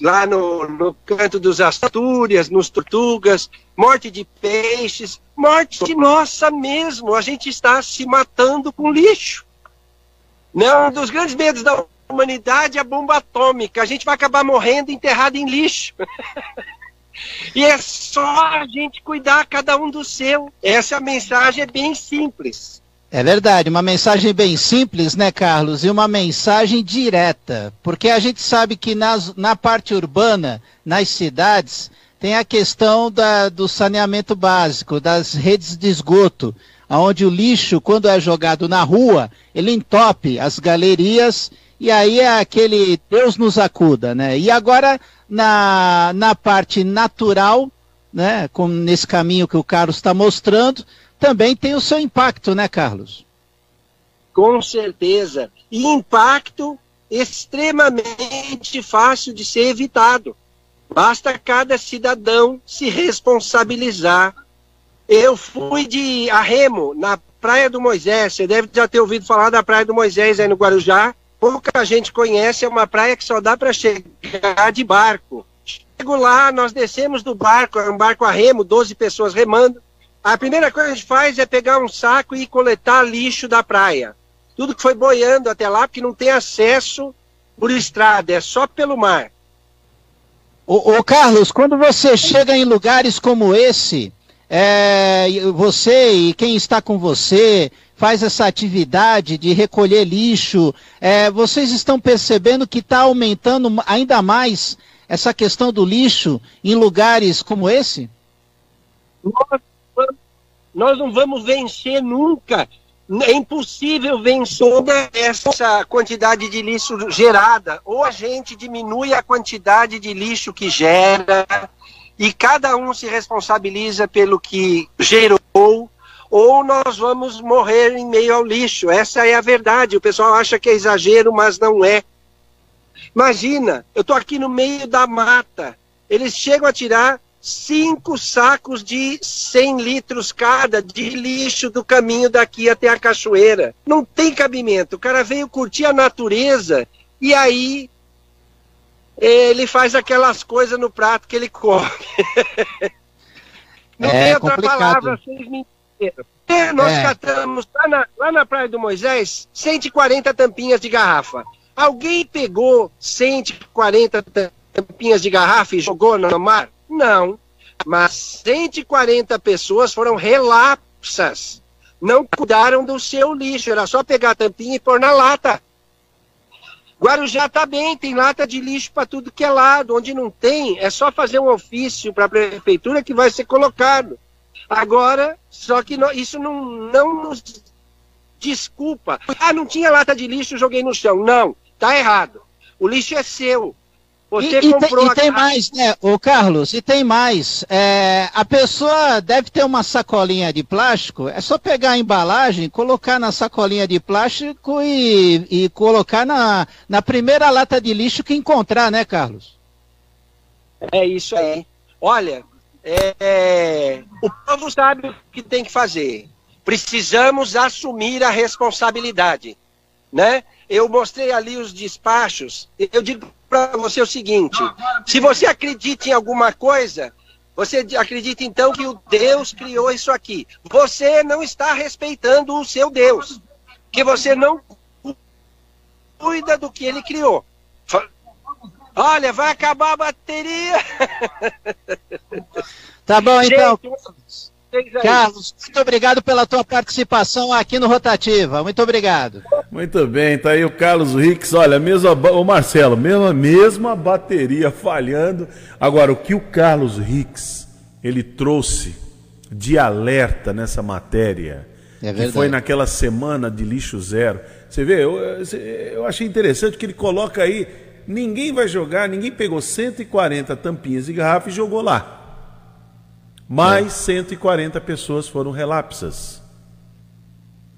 Lá no, no canto dos Astúrias, nos Tortugas, morte de peixes, morte nossa mesmo. A gente está se matando com lixo. Não, um dos grandes medos da humanidade é a bomba atômica. A gente vai acabar morrendo enterrado em lixo. [laughs] e é só a gente cuidar cada um do seu. Essa mensagem é bem simples. É verdade, uma mensagem bem simples, né, Carlos? E uma mensagem direta. Porque a gente sabe que nas, na parte urbana, nas cidades, tem a questão da, do saneamento básico, das redes de esgoto, onde o lixo, quando é jogado na rua, ele entope as galerias e aí é aquele Deus nos acuda, né? E agora, na, na parte natural, né, como nesse caminho que o Carlos está mostrando, também tem o seu impacto, né, Carlos? Com certeza. E impacto extremamente fácil de ser evitado. Basta cada cidadão se responsabilizar. Eu fui de arremo na Praia do Moisés. Você deve já ter ouvido falar da Praia do Moisés aí no Guarujá. Pouca gente conhece, é uma praia que só dá para chegar de barco. Chego lá, nós descemos do barco, é um barco a remo, 12 pessoas remando. A primeira coisa que a gente faz é pegar um saco e coletar lixo da praia. Tudo que foi boiando até lá, porque não tem acesso por estrada, é só pelo mar. Ô, ô Carlos, quando você chega em lugares como esse, é, você e quem está com você faz essa atividade de recolher lixo, é, vocês estão percebendo que está aumentando ainda mais essa questão do lixo em lugares como esse? Nós, nós não vamos vencer nunca. É impossível vencer essa quantidade de lixo gerada. Ou a gente diminui a quantidade de lixo que gera, e cada um se responsabiliza pelo que gerou, ou nós vamos morrer em meio ao lixo. Essa é a verdade. O pessoal acha que é exagero, mas não é. Imagina, eu estou aqui no meio da mata. Eles chegam a tirar cinco sacos de 100 litros cada de lixo do caminho daqui até a cachoeira. Não tem cabimento. O cara veio curtir a natureza e aí ele faz aquelas coisas no prato que ele come. [laughs] Não é tem outra complicado. palavra, vocês me entenderam. Nós é. catamos lá na, lá na Praia do Moisés 140 tampinhas de garrafa. Alguém pegou 140 tampinhas de garrafa e jogou no mar? Não. Mas 140 pessoas foram relapsas. Não cuidaram do seu lixo. Era só pegar a tampinha e pôr na lata. Guarujá está bem, tem lata de lixo para tudo que é lado. Onde não tem, é só fazer um ofício para a prefeitura que vai ser colocado. Agora, só que isso não, não nos desculpa. Ah, não tinha lata de lixo, joguei no chão. Não, tá errado. O lixo é seu. Você e, comprou e, tem, e tem mais, né, o Carlos, e tem mais. É, a pessoa deve ter uma sacolinha de plástico, é só pegar a embalagem, colocar na sacolinha de plástico e, e colocar na, na primeira lata de lixo que encontrar, né, Carlos? É isso aí. Olha, é, o povo sabe o que tem que fazer. Precisamos assumir a responsabilidade, né? Eu mostrei ali os despachos. Eu digo para você o seguinte: se você acredita em alguma coisa, você acredita então que o Deus criou isso aqui. Você não está respeitando o seu Deus, que você não cuida do que ele criou. Olha, vai acabar a bateria. [laughs] Tá bom, então. Carlos, muito obrigado pela tua participação aqui no Rotativa. Muito obrigado. Muito bem, tá aí o Carlos Rix. Olha, mesmo o Marcelo, mesmo, mesmo a bateria falhando. Agora, o que o Carlos Rix ele trouxe de alerta nessa matéria, é que foi naquela semana de lixo zero. Você vê, eu, eu achei interessante que ele coloca aí, ninguém vai jogar, ninguém pegou 140 tampinhas de garrafa e jogou lá. Mais é. 140 pessoas foram relapsas.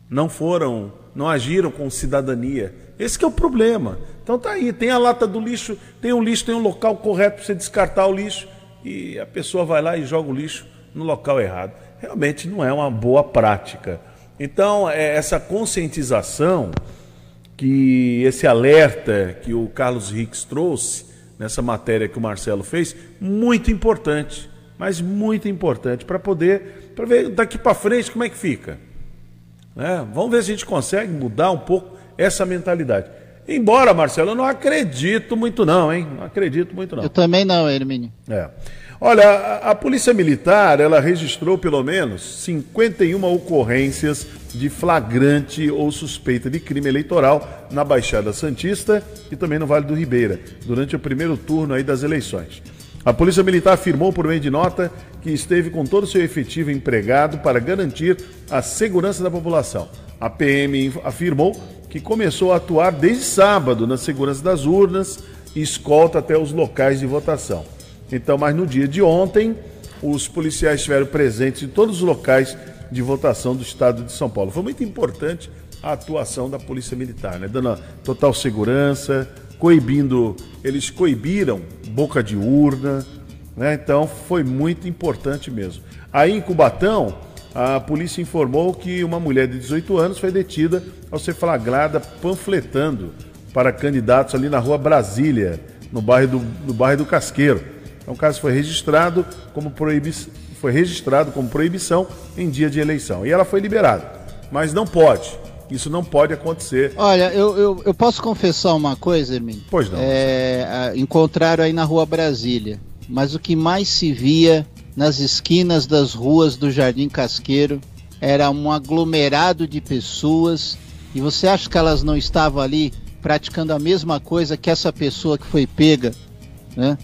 Não foram, não agiram com cidadania. Esse é o problema. Então tá aí, tem a lata do lixo, tem um lixo, tem um local correto para você descartar o lixo e a pessoa vai lá e joga o lixo no local errado. Realmente não é uma boa prática. Então, é essa conscientização que esse alerta que o Carlos Rix trouxe nessa matéria que o Marcelo fez, muito importante mas muito importante para poder, para ver daqui para frente como é que fica. Né? Vamos ver se a gente consegue mudar um pouco essa mentalidade. Embora, Marcelo, eu não acredito muito não, hein? Não acredito muito não. Eu também não, Hermínio. É. Olha, a, a, Polícia Militar, ela registrou pelo menos 51 ocorrências de flagrante ou suspeita de crime eleitoral na Baixada Santista e também no Vale do Ribeira, durante o primeiro turno aí das eleições. A Polícia Militar afirmou por meio de nota que esteve com todo o seu efetivo empregado para garantir a segurança da população. A PM afirmou que começou a atuar desde sábado na segurança das urnas e escolta até os locais de votação. Então, mas no dia de ontem, os policiais estiveram presentes em todos os locais de votação do estado de São Paulo. Foi muito importante a atuação da Polícia Militar, né? dando total segurança, coibindo, eles coibiram boca de urna, né? Então foi muito importante mesmo. Aí em Cubatão, a polícia informou que uma mulher de 18 anos foi detida ao ser flagrada panfletando para candidatos ali na rua Brasília, no bairro do, no bairro do Casqueiro. Então o caso foi registrado como foi registrado como proibição em dia de eleição. E ela foi liberada. Mas não pode isso não pode acontecer. Olha, eu, eu, eu posso confessar uma coisa, Hermínio? Pois não. É, encontraram aí na rua Brasília. Mas o que mais se via nas esquinas das ruas do Jardim Casqueiro. Era um aglomerado de pessoas. E você acha que elas não estavam ali praticando a mesma coisa que essa pessoa que foi pega, né?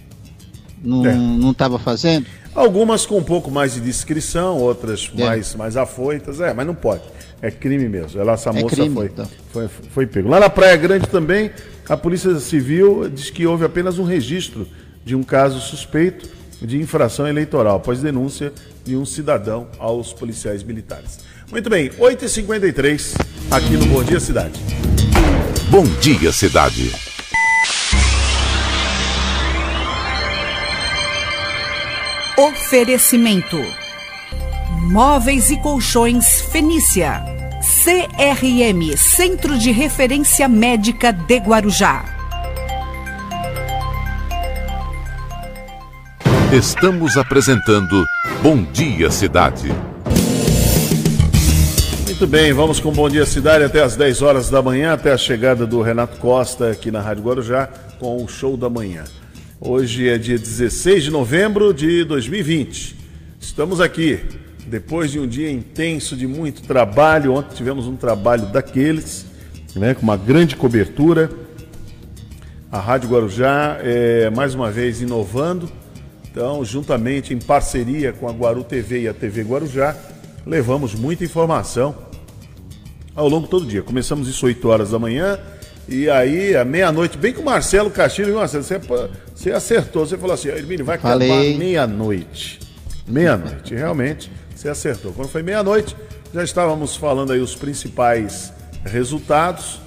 Não estava é. fazendo? Algumas com um pouco mais de discrição, outras é. mais, mais afoitas. É, mas não pode. É crime mesmo. Ela, essa é moça crime, foi, então. foi, foi pego. Lá na Praia Grande também, a Polícia Civil diz que houve apenas um registro de um caso suspeito de infração eleitoral, após denúncia de um cidadão aos policiais militares. Muito bem, 8h53, aqui no Bom Dia Cidade. Bom Dia Cidade. Oferecimento: Móveis e Colchões Fenícia. CRM Centro de Referência Médica de Guarujá. Estamos apresentando Bom Dia Cidade. Muito bem, vamos com Bom Dia Cidade até as 10 horas da manhã, até a chegada do Renato Costa aqui na Rádio Guarujá com o show da manhã. Hoje é dia 16 de novembro de 2020. Estamos aqui depois de um dia intenso de muito trabalho. Ontem tivemos um trabalho daqueles, né, com uma grande cobertura. A Rádio Guarujá é mais uma vez inovando. Então, juntamente em parceria com a Guaru TV e a TV Guarujá, levamos muita informação ao longo todo dia. Começamos isso 8 horas da manhã e aí, à meia-noite, bem com o Marcelo Castilho, Marcelo, você, você acertou. Você falou assim, Hermínio, vai acabar meia-noite. Meia-noite, realmente, você acertou. Quando foi meia-noite, já estávamos falando aí os principais resultados,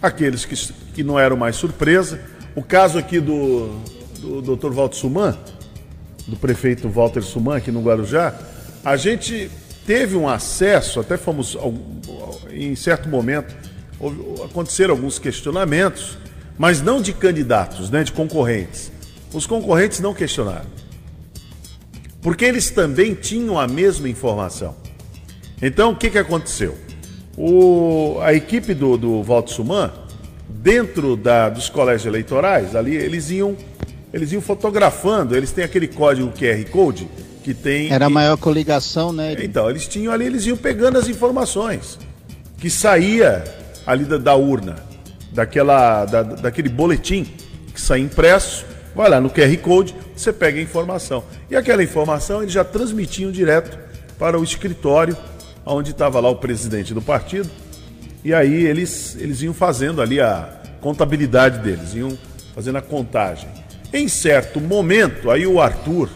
aqueles que, que não eram mais surpresa. O caso aqui do, do Dr. Walter Suman, do prefeito Walter Suman aqui no Guarujá, a gente teve um acesso, até fomos em certo momento aconteceram alguns questionamentos, mas não de candidatos, né, de concorrentes. Os concorrentes não questionaram. Porque eles também tinham a mesma informação. Então, o que, que aconteceu? O, a equipe do, do Valdo Suman, dentro da, dos colégios eleitorais, ali eles iam, eles iam fotografando, eles têm aquele código QR Code que tem. Era a maior coligação, né? Então, eles tinham ali, eles iam pegando as informações que saía ali da, da urna, daquela, da, daquele boletim que sai impresso, vai lá no QR Code, você pega a informação. E aquela informação eles já transmitiam direto para o escritório onde estava lá o presidente do partido. E aí eles, eles iam fazendo ali a contabilidade deles, iam fazendo a contagem. Em certo momento, aí o Arthur,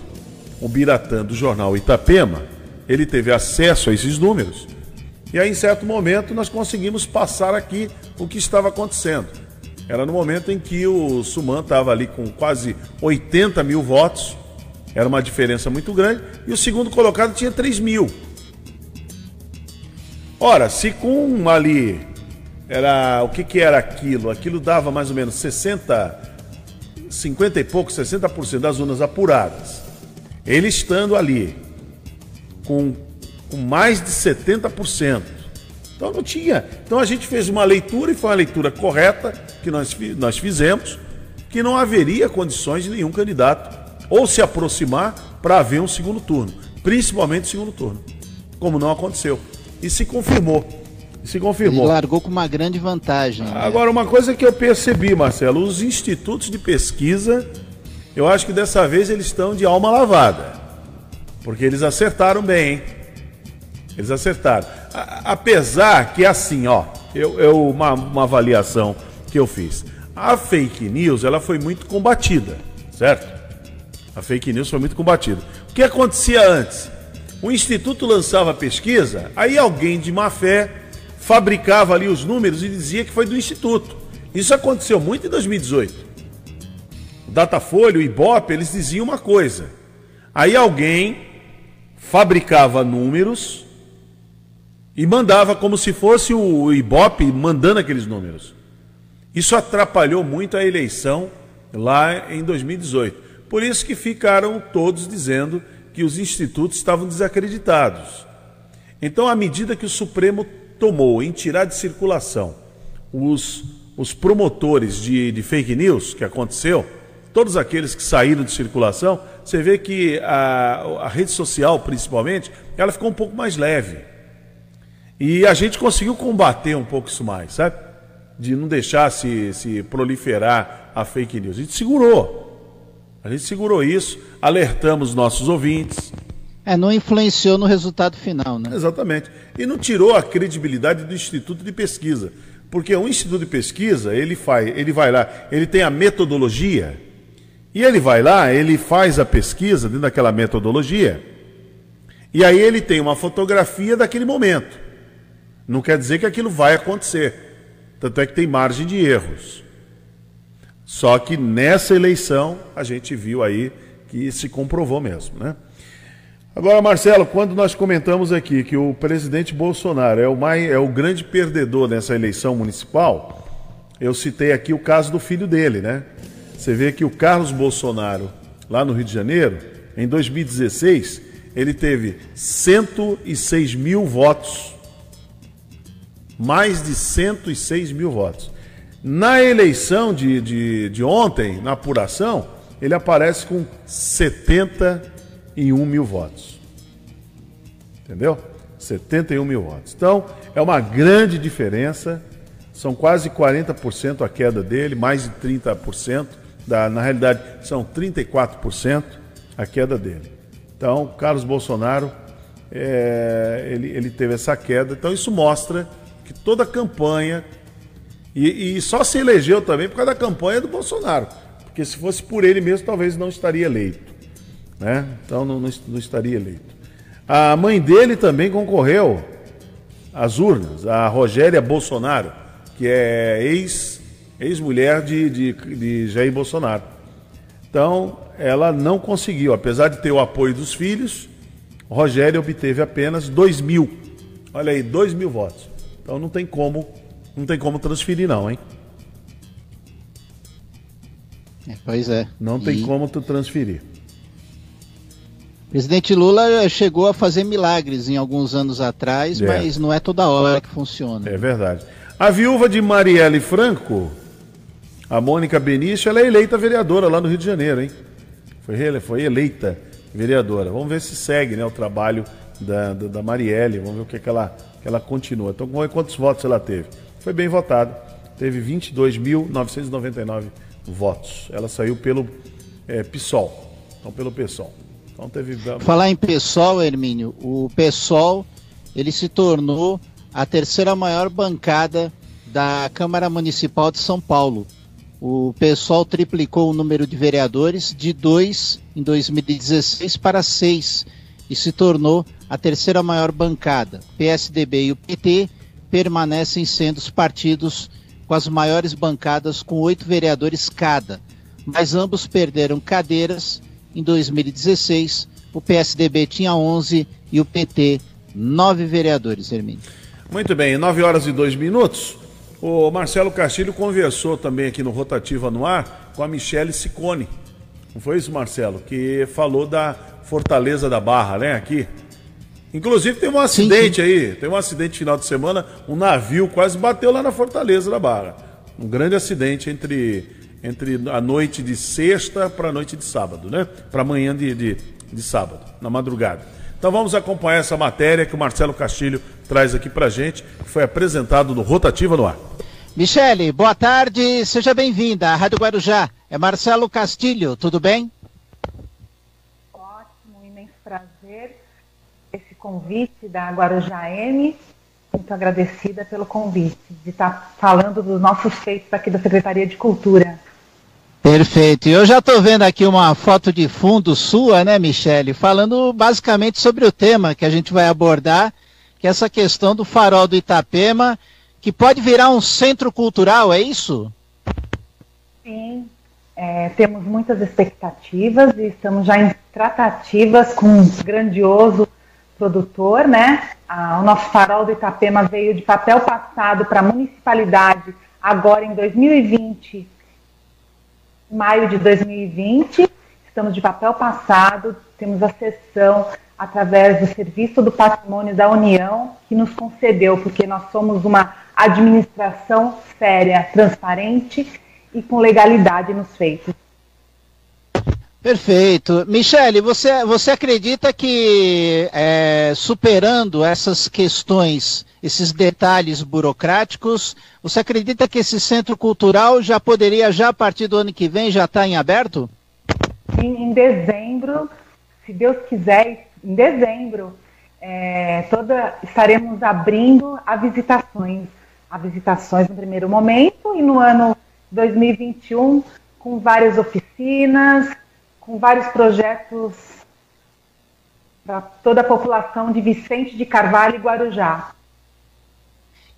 o Biratã do jornal Itapema, ele teve acesso a esses números e aí, em certo momento, nós conseguimos passar aqui o que estava acontecendo. Era no momento em que o Suman estava ali com quase 80 mil votos, era uma diferença muito grande, e o segundo colocado tinha 3 mil. Ora, se com ali era o que, que era aquilo? Aquilo dava mais ou menos 60, 50 e pouco, 60% das urnas apuradas. Ele estando ali com com mais de 70%. Então não tinha. Então a gente fez uma leitura e foi uma leitura correta que nós, nós fizemos, que não haveria condições de nenhum candidato ou se aproximar para haver um segundo turno, principalmente o segundo turno, como não aconteceu. E se confirmou. E se confirmou. Ele largou com uma grande vantagem. Né? Agora, uma coisa que eu percebi, Marcelo, os institutos de pesquisa, eu acho que dessa vez eles estão de alma lavada. Porque eles acertaram bem, hein? Eles acertaram. A, apesar que assim, ó, eu, eu uma, uma avaliação que eu fiz. A fake news, ela foi muito combatida, certo? A fake news foi muito combatida. O que acontecia antes? O instituto lançava pesquisa, aí alguém de má fé fabricava ali os números e dizia que foi do instituto. Isso aconteceu muito em 2018. O Datafolha, o Ibope, eles diziam uma coisa. Aí alguém fabricava números e mandava como se fosse o Ibope mandando aqueles números. Isso atrapalhou muito a eleição lá em 2018. Por isso que ficaram todos dizendo que os institutos estavam desacreditados. Então, à medida que o Supremo tomou em tirar de circulação os, os promotores de, de fake news, que aconteceu, todos aqueles que saíram de circulação, você vê que a, a rede social, principalmente, ela ficou um pouco mais leve. E a gente conseguiu combater um pouco isso mais, sabe? De não deixar se, se proliferar a fake news. A gente segurou. A gente segurou isso, alertamos nossos ouvintes. É, não influenciou no resultado final, né? Exatamente. E não tirou a credibilidade do Instituto de Pesquisa. Porque o Instituto de Pesquisa, ele faz, ele vai lá, ele tem a metodologia, e ele vai lá, ele faz a pesquisa dentro daquela metodologia, e aí ele tem uma fotografia daquele momento. Não quer dizer que aquilo vai acontecer. Tanto é que tem margem de erros. Só que nessa eleição a gente viu aí que se comprovou mesmo, né? Agora, Marcelo, quando nós comentamos aqui que o presidente Bolsonaro é o, mais, é o grande perdedor nessa eleição municipal, eu citei aqui o caso do filho dele, né? Você vê que o Carlos Bolsonaro, lá no Rio de Janeiro, em 2016, ele teve 106 mil votos. Mais de 106 mil votos. Na eleição de, de, de ontem, na apuração, ele aparece com 71 mil votos. Entendeu? 71 mil votos. Então, é uma grande diferença. São quase 40% a queda dele, mais de 30%. Da, na realidade, são 34% a queda dele. Então, Carlos Bolsonaro, é, ele, ele teve essa queda. Então, isso mostra que toda a campanha e, e, só se elegeu também por causa da campanha do Bolsonaro. Porque se fosse por ele mesmo, talvez não estaria eleito. Né? Então não, não, não estaria eleito. A mãe dele também concorreu às urnas, a Rogéria Bolsonaro, que é ex, ex-mulher de, de, de Jair Bolsonaro. Então, ela não conseguiu, apesar de ter o apoio dos filhos, Rogéria obteve apenas 2 mil. Olha aí, 2 mil votos. Então não tem como não tem como transferir, não, hein? É, pois é. Não tem como tu transferir. Presidente Lula chegou a fazer milagres em alguns anos atrás, é. mas não é toda hora que funciona. É verdade. A viúva de Marielle Franco, a Mônica Benício, ela é eleita vereadora lá no Rio de Janeiro, hein? Foi, foi eleita vereadora. Vamos ver se segue né, o trabalho da, da, da Marielle, vamos ver o que, é que, ela, ela continua. Então, quantos votos ela teve? foi bem votado. Teve 22.999 votos. Ela saiu pelo é, PSOL, então pelo PSOL. Então teve... Falar em PSOL, Hermínio, o PSOL ele se tornou a terceira maior bancada da Câmara Municipal de São Paulo. O PSOL triplicou o número de vereadores de dois em 2016 para seis e se tornou a terceira maior bancada. PSDB e o PT permanecem sendo os partidos com as maiores bancadas, com oito vereadores cada, mas ambos perderam cadeiras em 2016. O PSDB tinha 11 e o PT nove vereadores, Hermínio. Muito bem, nove horas e dois minutos. O Marcelo Castilho conversou também aqui no Rotativa no Ar com a Michele Sicone. Não foi isso, Marcelo? Que falou da Fortaleza da Barra, né? Aqui, Inclusive tem um acidente sim, sim. aí, tem um acidente final de semana, um navio quase bateu lá na Fortaleza da Barra. Um grande acidente entre, entre a noite de sexta para a noite de sábado, né? Para amanhã de, de, de sábado, na madrugada. Então vamos acompanhar essa matéria que o Marcelo Castilho traz aqui para gente, que foi apresentado no Rotativa no Ar. Michele, boa tarde, seja bem-vinda à Rádio Guarujá. É Marcelo Castilho, tudo bem? Ótimo, imenso prazer esse convite da Guarujá M. Muito agradecida pelo convite, de estar falando dos nossos feitos aqui da Secretaria de Cultura. Perfeito. Eu já estou vendo aqui uma foto de fundo sua, né, Michele, falando basicamente sobre o tema que a gente vai abordar, que é essa questão do farol do Itapema, que pode virar um centro cultural, é isso? Sim, é, temos muitas expectativas e estamos já em tratativas com um grandioso produtor, né? O nosso farol do Itapema veio de papel passado para a municipalidade agora em 2020, maio de 2020. Estamos de papel passado, temos a sessão através do Serviço do Patrimônio da União, que nos concedeu, porque nós somos uma administração séria, transparente e com legalidade nos feitos. Perfeito. Michele, você, você acredita que é, superando essas questões, esses detalhes burocráticos, você acredita que esse centro cultural já poderia, já a partir do ano que vem, já estar tá em aberto? Em, em dezembro, se Deus quiser, em dezembro, é, toda, estaremos abrindo a visitações. A visitações no primeiro momento e no ano 2021 com várias oficinas, com vários projetos para toda a população de Vicente de Carvalho e Guarujá.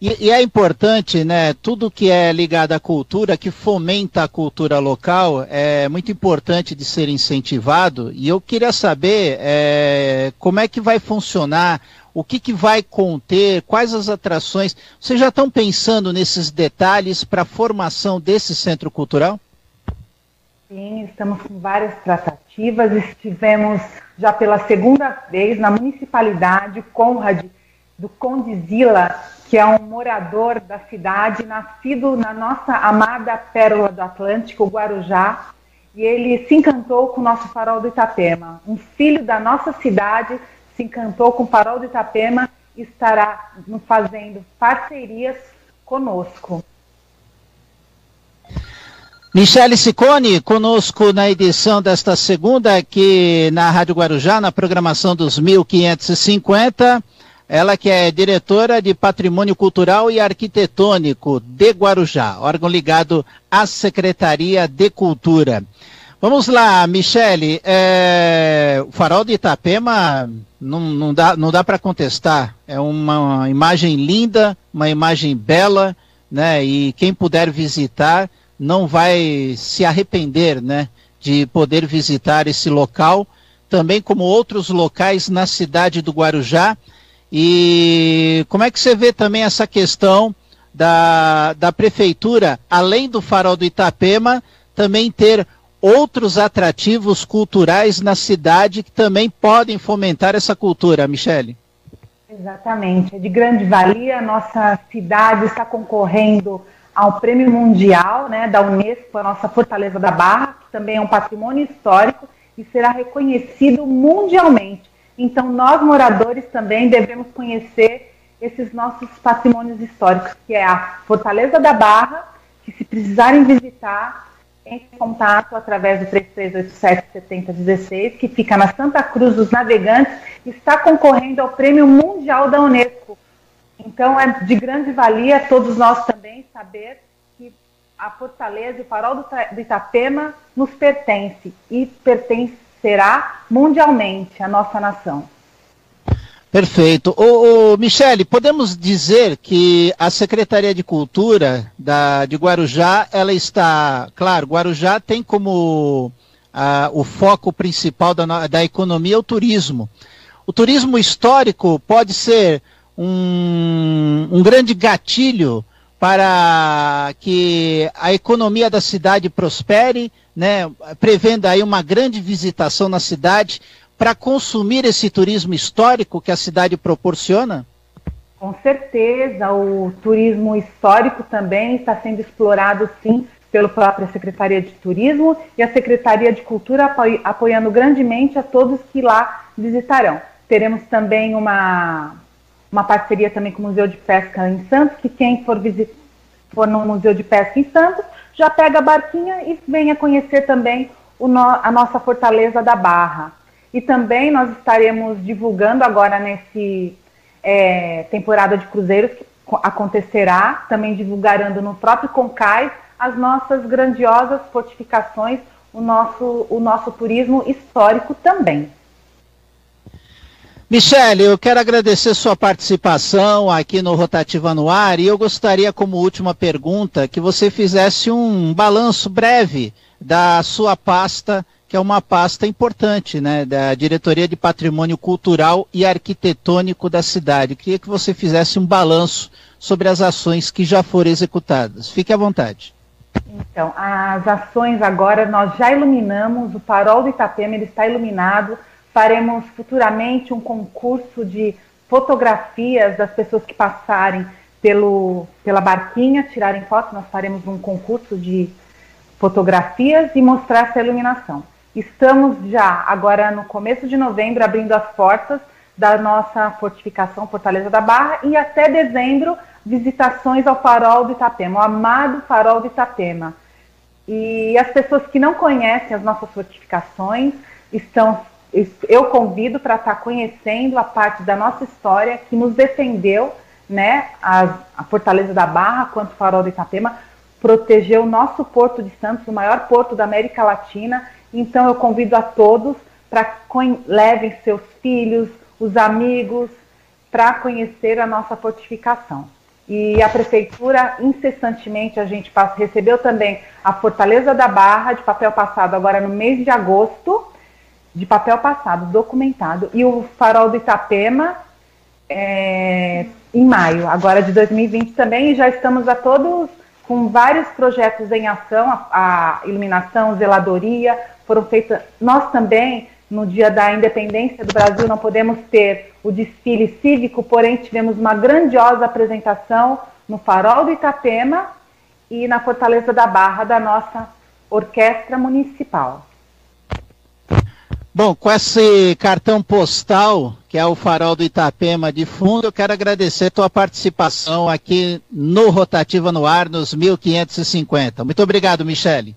E, e, é importante, né? Tudo que é ligado à cultura, que fomenta a cultura local, é muito importante de ser incentivado. E eu queria saber é, como é que vai funcionar, o que, que vai conter, quais as atrações. Vocês já estão pensando nesses detalhes para a formação desse centro cultural? Sim, estamos com várias tratativas. Estivemos já pela segunda vez na municipalidade Conrad do Condizila, que é um morador da cidade, nascido na nossa amada Pérola do Atlântico, Guarujá, e ele se encantou com o nosso farol do Itapema. Um filho da nossa cidade se encantou com o farol do Itapema e estará fazendo parcerias conosco. Michele Sicone, conosco na edição desta segunda aqui na Rádio Guarujá, na programação dos 1550. Ela que é diretora de Patrimônio Cultural e Arquitetônico de Guarujá, órgão ligado à Secretaria de Cultura. Vamos lá, Michele. É, o farol de Itapema não, não dá, não dá para contestar. É uma imagem linda, uma imagem bela, né? E quem puder visitar não vai se arrepender, né, de poder visitar esse local, também como outros locais na cidade do Guarujá. E como é que você vê também essa questão da, da prefeitura, além do farol do Itapema, também ter outros atrativos culturais na cidade que também podem fomentar essa cultura, Michele? Exatamente, é de grande valia. Nossa cidade está concorrendo ao Prêmio Mundial né, da Unesco, a nossa Fortaleza da Barra, que também é um patrimônio histórico e será reconhecido mundialmente. Então, nós moradores também devemos conhecer esses nossos patrimônios históricos, que é a Fortaleza da Barra, que se precisarem visitar, entre em contato através do 3387-7016, que fica na Santa Cruz dos Navegantes, está concorrendo ao Prêmio Mundial da Unesco então é de grande valia todos nós também saber que a Fortaleza e o Farol do Itapema nos pertence e pertencerá mundialmente à nossa nação. Perfeito. Ô, Michele, podemos dizer que a Secretaria de Cultura da, de Guarujá, ela está, claro, Guarujá tem como ah, o foco principal da, da economia o turismo. O turismo histórico pode ser um, um grande gatilho para que a economia da cidade prospere, né, prevendo aí uma grande visitação na cidade para consumir esse turismo histórico que a cidade proporciona? Com certeza, o turismo histórico também está sendo explorado sim pela própria Secretaria de Turismo e a Secretaria de Cultura apoiando grandemente a todos que lá visitarão. Teremos também uma uma parceria também com o Museu de Pesca em Santos, que quem for, visitar, for no Museu de Pesca em Santos já pega a barquinha e venha conhecer também no, a nossa Fortaleza da Barra. E também nós estaremos divulgando agora nesse é, temporada de cruzeiros que acontecerá, também divulgando no próprio Concais as nossas grandiosas fortificações, o nosso, o nosso turismo histórico também. Michele, eu quero agradecer sua participação aqui no Rotativa no Ar e eu gostaria, como última pergunta, que você fizesse um balanço breve da sua pasta, que é uma pasta importante, né, da Diretoria de Patrimônio Cultural e Arquitetônico da cidade. Eu queria que você fizesse um balanço sobre as ações que já foram executadas. Fique à vontade. Então, as ações agora, nós já iluminamos, o farol do Itapema ele está iluminado, Faremos futuramente um concurso de fotografias das pessoas que passarem pelo, pela barquinha, tirarem fotos. Nós faremos um concurso de fotografias e mostrar essa iluminação. Estamos já, agora no começo de novembro, abrindo as portas da nossa fortificação Fortaleza da Barra e até dezembro, visitações ao farol do Itapema, o amado farol do Itapema. E as pessoas que não conhecem as nossas fortificações estão eu convido para estar tá conhecendo a parte da nossa história que nos defendeu, né, a, a Fortaleza da Barra quanto o Farol do Itapema, protegeu o nosso Porto de Santos, o maior porto da América Latina. Então eu convido a todos para levem seus filhos, os amigos, para conhecer a nossa fortificação. E a prefeitura, incessantemente, a gente recebeu também a Fortaleza da Barra de papel passado agora no mês de agosto, de papel passado, documentado, e o Farol do Itapema é, em maio, agora de 2020 também, e já estamos a todos com vários projetos em ação, a, a iluminação, zeladoria, foram feitas, nós também no dia da independência do Brasil não podemos ter o desfile cívico, porém tivemos uma grandiosa apresentação no Farol do Itapema e na Fortaleza da Barra da nossa Orquestra Municipal. Bom, com esse cartão postal, que é o Farol do Itapema de fundo, eu quero agradecer a tua participação aqui no Rotativa no Ar, nos 1550. Muito obrigado, Michele.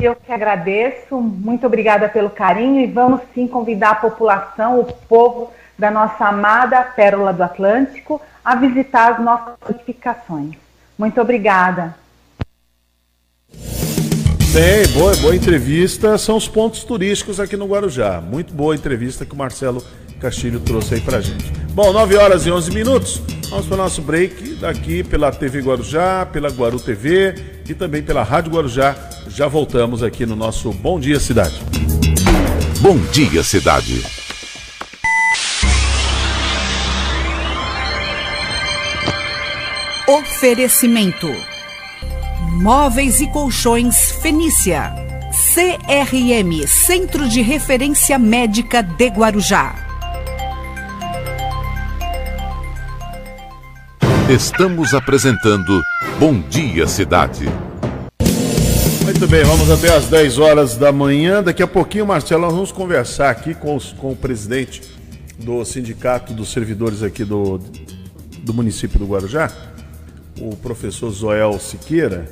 Eu que agradeço, muito obrigada pelo carinho e vamos sim convidar a população, o povo da nossa amada Pérola do Atlântico a visitar as nossas fortificações. Muito obrigada. Bem, boa, boa entrevista. São os pontos turísticos aqui no Guarujá. Muito boa entrevista que o Marcelo Castilho trouxe aí pra gente. Bom, 9 horas e 11 minutos. Vamos para o nosso break daqui pela TV Guarujá, pela Guaru TV e também pela Rádio Guarujá. Já voltamos aqui no nosso Bom Dia Cidade. Bom Dia Cidade. Oferecimento: Móveis e Colchões Fenícia. CRM Centro de Referência Médica de Guarujá. Estamos apresentando Bom Dia Cidade. Muito bem, vamos até às 10 horas da manhã. Daqui a pouquinho, Marcelo, nós vamos conversar aqui com, os, com o presidente do Sindicato dos Servidores aqui do, do município do Guarujá, o professor Zoel Siqueira,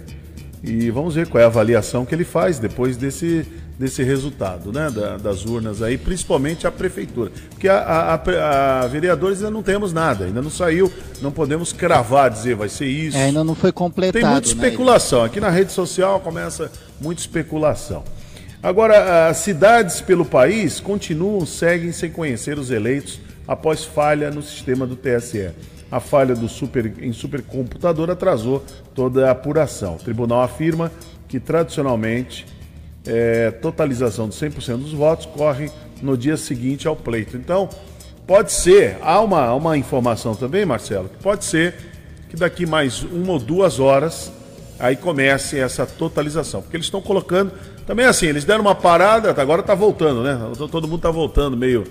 e vamos ver qual é a avaliação que ele faz depois desse desse resultado, né, da, das urnas aí, principalmente a prefeitura. Porque a, a, a, a, vereadores ainda não temos nada, ainda não saiu, não podemos cravar, dizer vai ser isso. É, ainda não foi completado. Tem muita né, especulação. Né? Aqui na rede social começa muita especulação. Agora, as cidades pelo país continuam, seguem sem conhecer os eleitos após falha no sistema do TSE. A falha do super, em supercomputador atrasou toda a apuração. O tribunal afirma que tradicionalmente é, totalização de 100% dos votos corre no dia seguinte ao pleito. Então, pode ser, há uma, uma informação também, Marcelo, que pode ser que daqui mais uma ou duas horas aí comece essa totalização. Porque eles estão colocando. Também assim, eles deram uma parada, agora está voltando, né? Todo mundo está voltando meio,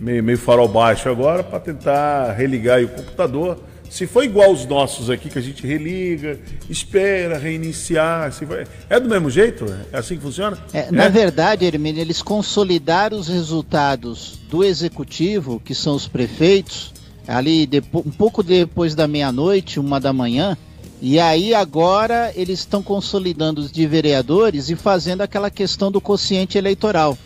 meio, meio farol baixo agora para tentar religar o computador se for igual os nossos aqui, que a gente religa, espera, reiniciar, se for... é do mesmo jeito? É assim que funciona? É, é? Na verdade, Hermínio, eles consolidaram os resultados do executivo, que são os prefeitos, ali um pouco depois da meia-noite, uma da manhã, e aí agora eles estão consolidando os de vereadores e fazendo aquela questão do quociente eleitoral.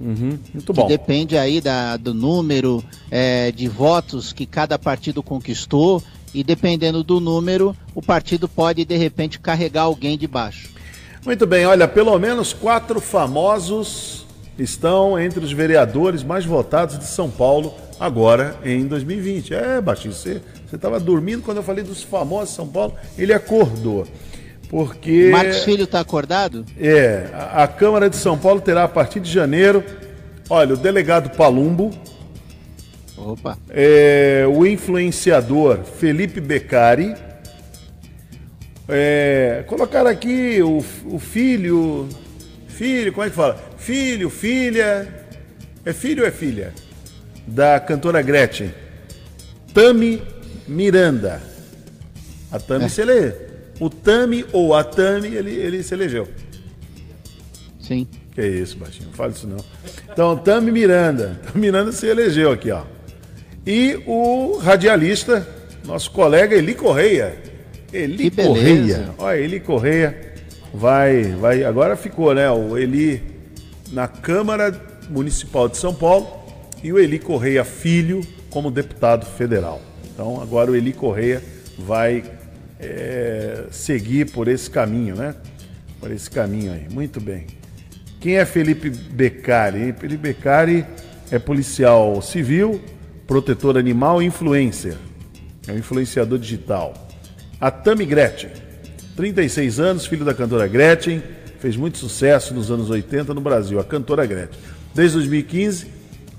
Uhum, muito bom. Que depende aí da, do número é, de votos que cada partido conquistou e dependendo do número, o partido pode de repente carregar alguém de baixo. Muito bem, olha, pelo menos quatro famosos estão entre os vereadores mais votados de São Paulo agora em 2020. É, Baixinho, você estava dormindo quando eu falei dos famosos de São Paulo, ele acordou. Porque. Marcos Filho está acordado? É. A, a, Câmara de São Paulo terá a partir de janeiro. Olha, o delegado Palumbo. Opa. É, o influenciador Felipe Beccari. É, colocaram aqui o, o filho. Filho, como é que fala? Filho, filha. É filho ou é filha? Da cantora Gretchen. Tami Miranda. A Tami é. lê o Tami ou a Tami, ele, ele se elegeu. Sim. Que é isso, baixinho, não fala isso não. Então, Tami Miranda. [laughs] Tami Miranda se elegeu aqui, ó. E o radialista, nosso colega Eli Correia. Eli Correia. Olha, Eli Correia vai, vai. Agora ficou, né? O Eli na Câmara Municipal de São Paulo e o Eli Correia Filho como deputado federal. Então agora o Eli Correia vai é, seguir por esse caminho, né? Por esse caminho aí. Muito bem. Quem é Felipe Beccari? Felipe Beccari é policial civil, protetor animal e influencer. É um influenciador digital. A Tami Gretchen, 36 anos, filho da cantora Gretchen, fez muito sucesso nos anos 80 no Brasil, a cantora Gretchen. Desde 2015,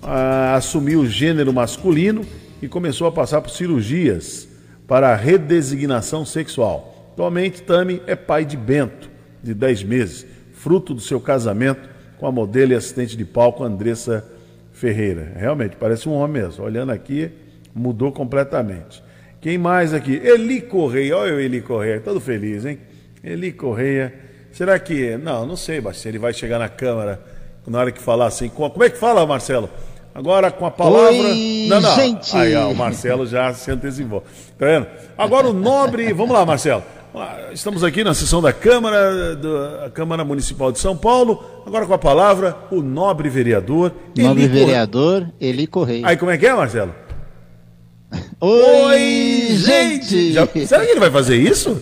ah, assumiu o gênero masculino e começou a passar por cirurgias para a redesignação sexual. Atualmente, Tami é pai de Bento, de 10 meses, fruto do seu casamento com a modelo e assistente de palco Andressa Ferreira. Realmente, parece um homem mesmo. Olhando aqui, mudou completamente. Quem mais aqui? Eli Correia. Olha o Eli Correia, todo feliz, hein? Eli Correia. Será que. Não, não sei, se ele vai chegar na Câmara na hora que falar assim. Como é que fala, Marcelo? Agora com a palavra. Oi, não, não. Gente. Aí, ó, o Marcelo já se antecipou. Tá vendo? Agora o nobre. [laughs] Vamos lá, Marcelo. Estamos aqui na sessão da Câmara, da Câmara Municipal de São Paulo. Agora com a palavra, o nobre vereador. Nobre Eli vereador Eli Correia. Aí como é que é, Marcelo? [laughs] Oi, Oi gente! Já, será que ele vai fazer isso?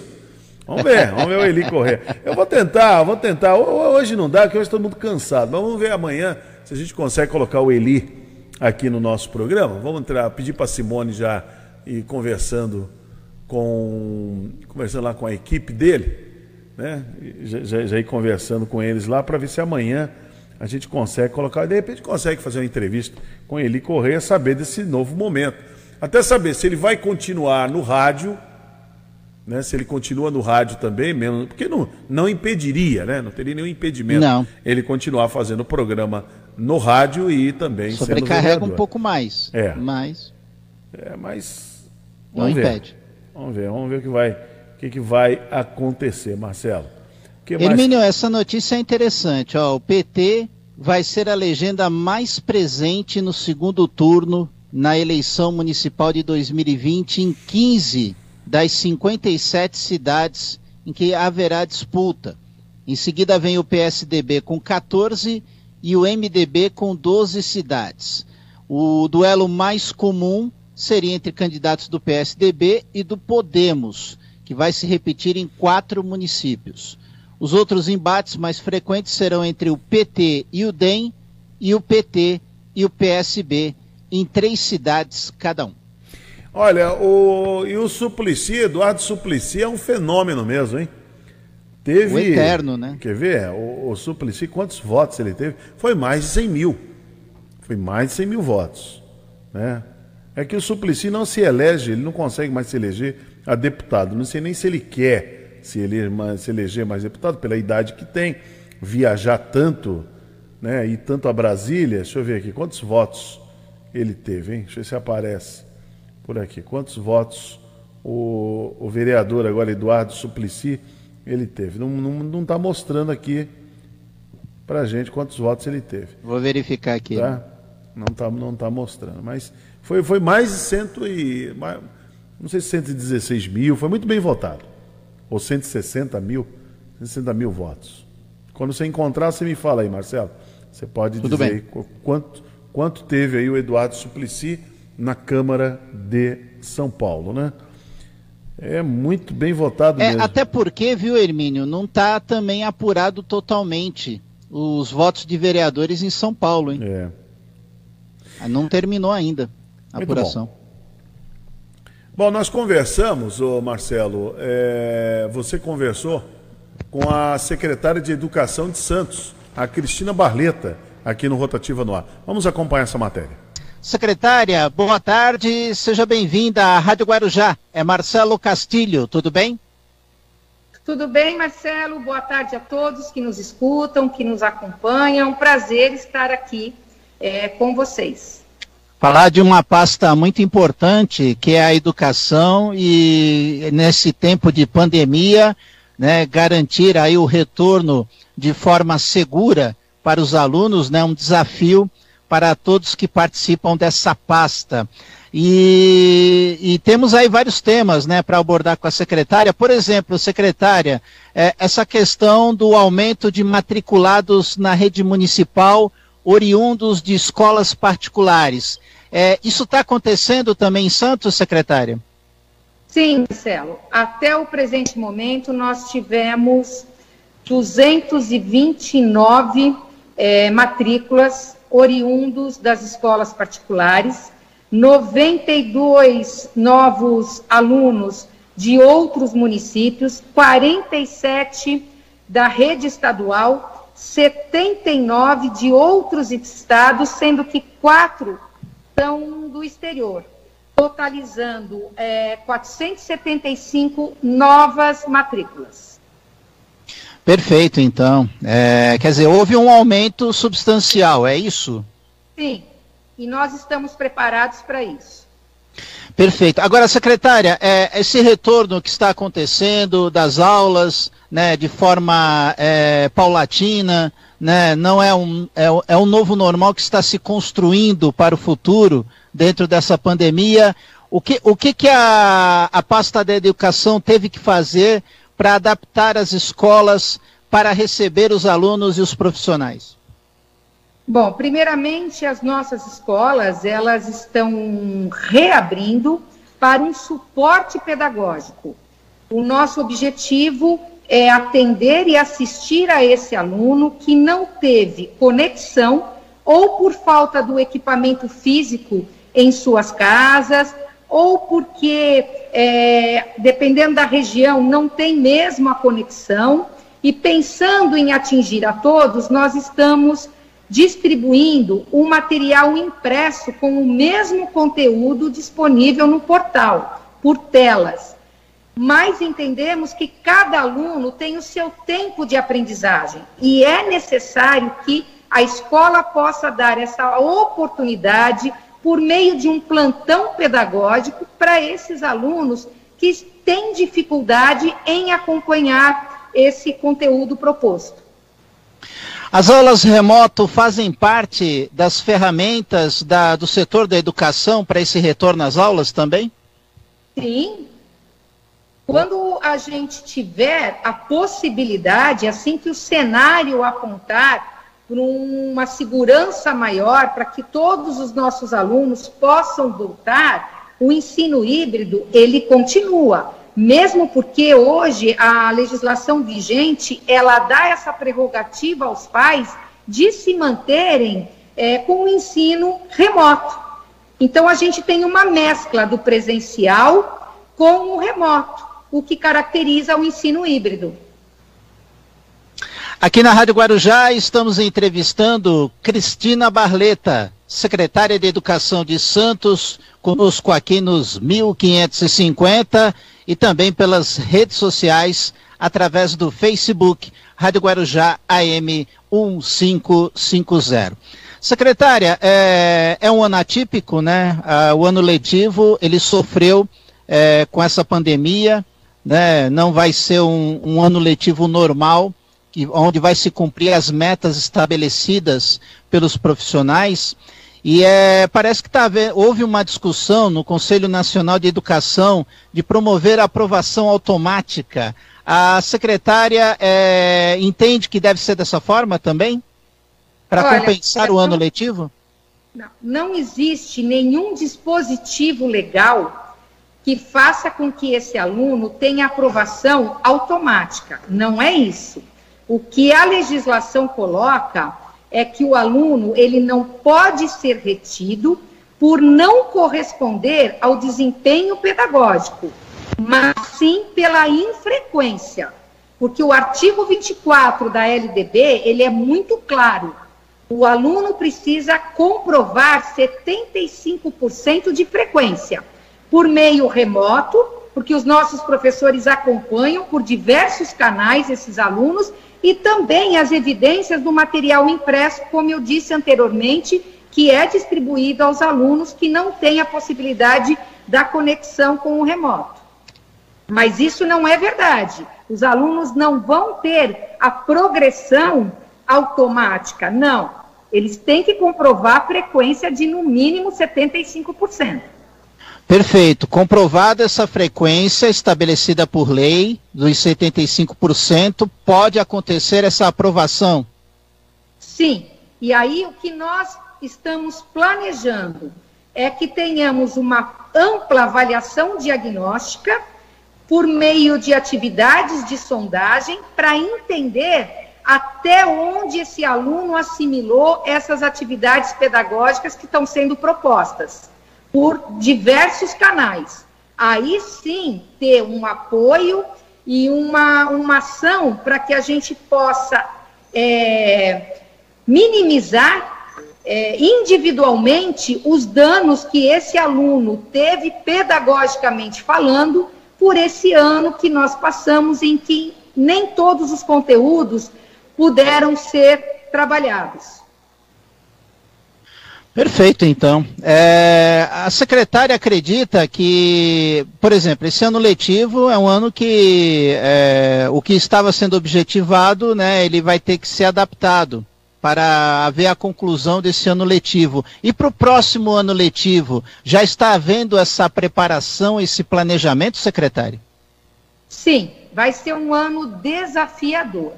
Vamos ver, vamos ver o Eli correr. Eu vou tentar, vou tentar. Hoje não dá, porque hoje estou muito cansado. Mas vamos ver amanhã se a gente consegue colocar o Eli aqui no nosso programa. Vamos entrar, pedir para a Simone já ir conversando com conversando lá com a equipe dele, né? Já, já, já ir conversando com eles lá para ver se amanhã a gente consegue colocar, de repente consegue fazer uma entrevista com ele Correia, saber desse novo momento. Até saber se ele vai continuar no rádio, né? Se ele continua no rádio também, mesmo, porque não, não impediria, né? Não teria nenhum impedimento não. ele continuar fazendo o programa no rádio e também Sobrecarrega um pouco mais. É. Mas. É, mas. Não ver. impede. Vamos ver, vamos ver o que vai, o que, que vai acontecer, Marcelo. Que Hermínio, mais... essa notícia é interessante. Ó, o PT vai ser a legenda mais presente no segundo turno na eleição municipal de 2020 em 15 das 57 cidades em que haverá disputa. Em seguida vem o PSDB com 14 e o MDB com 12 cidades. O duelo mais comum seria entre candidatos do PSDB e do Podemos, que vai se repetir em quatro municípios. Os outros embates mais frequentes serão entre o PT e o DEM e o PT e o PSB, em três cidades cada um. Olha, o, e o Suplicy, Eduardo Suplicy é um fenômeno mesmo, hein? Teve, o eterno, né? Quer ver? O, o Suplicy, quantos votos ele teve? Foi mais de 100 mil. Foi mais de 100 mil votos. Né? é que o Suplicy não se elege, ele não consegue mais se eleger a deputado. Não sei nem se ele quer se eleger mais, se eleger mais deputado, pela idade que tem, viajar tanto, né, ir tanto a Brasília. Deixa eu ver aqui, quantos votos ele teve, hein? Deixa eu ver se aparece por aqui. Quantos votos o, o vereador agora, Eduardo Suplicy, ele teve? Não está não, não tá mostrando aqui para gente quantos votos ele teve. Vou verificar aqui. Tá? Não está não tá mostrando, mas foi, foi mais de cento e. Não sei se 116 mil, foi muito bem votado. Ou 160 mil, 160 mil votos. Quando você encontrar, você me fala aí, Marcelo. Você pode Tudo dizer quanto, quanto teve aí o Eduardo Suplicy na Câmara de São Paulo, né? É muito bem votado é, mesmo. Até porque, viu, Hermínio, não está também apurado totalmente os votos de vereadores em São Paulo, hein? É. Não terminou ainda apuração. Bom. bom. nós conversamos, ô Marcelo, é, você conversou com a secretária de Educação de Santos, a Cristina Barleta, aqui no Rotativa no Ar. Vamos acompanhar essa matéria. Secretária, boa tarde, seja bem-vinda à Rádio Guarujá. É Marcelo Castilho, tudo bem? Tudo bem, Marcelo? Boa tarde a todos que nos escutam, que nos acompanham. Prazer estar aqui é, com vocês falar de uma pasta muito importante que é a educação e nesse tempo de pandemia, né, garantir aí o retorno de forma segura para os alunos, né, um desafio para todos que participam dessa pasta. E, e, temos aí vários temas né, para abordar com a secretária. Por exemplo, secretária, é, essa questão do aumento de matriculados na rede municipal oriundos de escolas particulares. É, isso está acontecendo também em Santos, secretária? Sim, Marcelo. Até o presente momento, nós tivemos 229 é, matrículas oriundos das escolas particulares, 92 novos alunos de outros municípios, 47 da rede estadual, 79 de outros estados, sendo que quatro são do exterior, totalizando é, 475 novas matrículas. Perfeito, então. É, quer dizer, houve um aumento substancial, é isso? Sim, e nós estamos preparados para isso. Perfeito. Agora, secretária, é, esse retorno que está acontecendo das aulas, né, de forma é, paulatina, né, não é um, é, é um novo normal que está se construindo para o futuro dentro dessa pandemia. O que, o que, que a, a pasta da educação teve que fazer para adaptar as escolas para receber os alunos e os profissionais? Bom, primeiramente as nossas escolas, elas estão reabrindo para um suporte pedagógico. O nosso objetivo é atender e assistir a esse aluno que não teve conexão ou por falta do equipamento físico em suas casas ou porque, é, dependendo da região, não tem mesmo a conexão, e pensando em atingir a todos, nós estamos distribuindo o um material impresso com o mesmo conteúdo disponível no portal, por telas. Mas entendemos que cada aluno tem o seu tempo de aprendizagem e é necessário que a escola possa dar essa oportunidade por meio de um plantão pedagógico para esses alunos que têm dificuldade em acompanhar esse conteúdo proposto. As aulas remoto fazem parte das ferramentas da, do setor da educação para esse retorno às aulas também? Sim. Quando a gente tiver a possibilidade, assim que o cenário apontar, por uma segurança maior, para que todos os nossos alunos possam voltar, o ensino híbrido, ele continua. Mesmo porque hoje a legislação vigente, ela dá essa prerrogativa aos pais de se manterem é, com o ensino remoto. Então, a gente tem uma mescla do presencial com o remoto, o que caracteriza o ensino híbrido. Aqui na Rádio Guarujá estamos entrevistando Cristina Barleta, secretária de Educação de Santos, conosco aqui nos 1550 e também pelas redes sociais, através do Facebook Rádio Guarujá AM 1550. Secretária, é, é um ano atípico, né? Ah, o ano letivo, ele sofreu é, com essa pandemia, né? Não vai ser um, um ano letivo normal, onde vai se cumprir as metas estabelecidas pelos profissionais. E é, parece que tá, houve uma discussão no Conselho Nacional de Educação de promover a aprovação automática. A secretária é, entende que deve ser dessa forma também? Para compensar o ano letivo? Não, não existe nenhum dispositivo legal que faça com que esse aluno tenha aprovação automática. Não é isso. O que a legislação coloca é que o aluno ele não pode ser retido por não corresponder ao desempenho pedagógico, mas sim pela infrequência. Porque o artigo 24 da LDB, ele é muito claro. O aluno precisa comprovar 75% de frequência por meio remoto, porque os nossos professores acompanham por diversos canais esses alunos e também as evidências do material impresso, como eu disse anteriormente, que é distribuído aos alunos que não têm a possibilidade da conexão com o remoto. Mas isso não é verdade. Os alunos não vão ter a progressão automática. Não. Eles têm que comprovar a frequência de no mínimo 75%. Perfeito. Comprovada essa frequência estabelecida por lei dos 75%, pode acontecer essa aprovação? Sim. E aí o que nós estamos planejando é que tenhamos uma ampla avaliação diagnóstica por meio de atividades de sondagem para entender até onde esse aluno assimilou essas atividades pedagógicas que estão sendo propostas por diversos canais. Aí sim ter um apoio e uma, uma ação para que a gente possa é, minimizar é, individualmente os danos que esse aluno teve pedagogicamente falando por esse ano que nós passamos em que nem todos os conteúdos puderam ser trabalhados. Perfeito, então. É, a secretária acredita que, por exemplo, esse ano letivo é um ano que é, o que estava sendo objetivado, né, ele vai ter que ser adaptado para haver a conclusão desse ano letivo. E para o próximo ano letivo, já está havendo essa preparação, esse planejamento, secretário? Sim, vai ser um ano desafiador.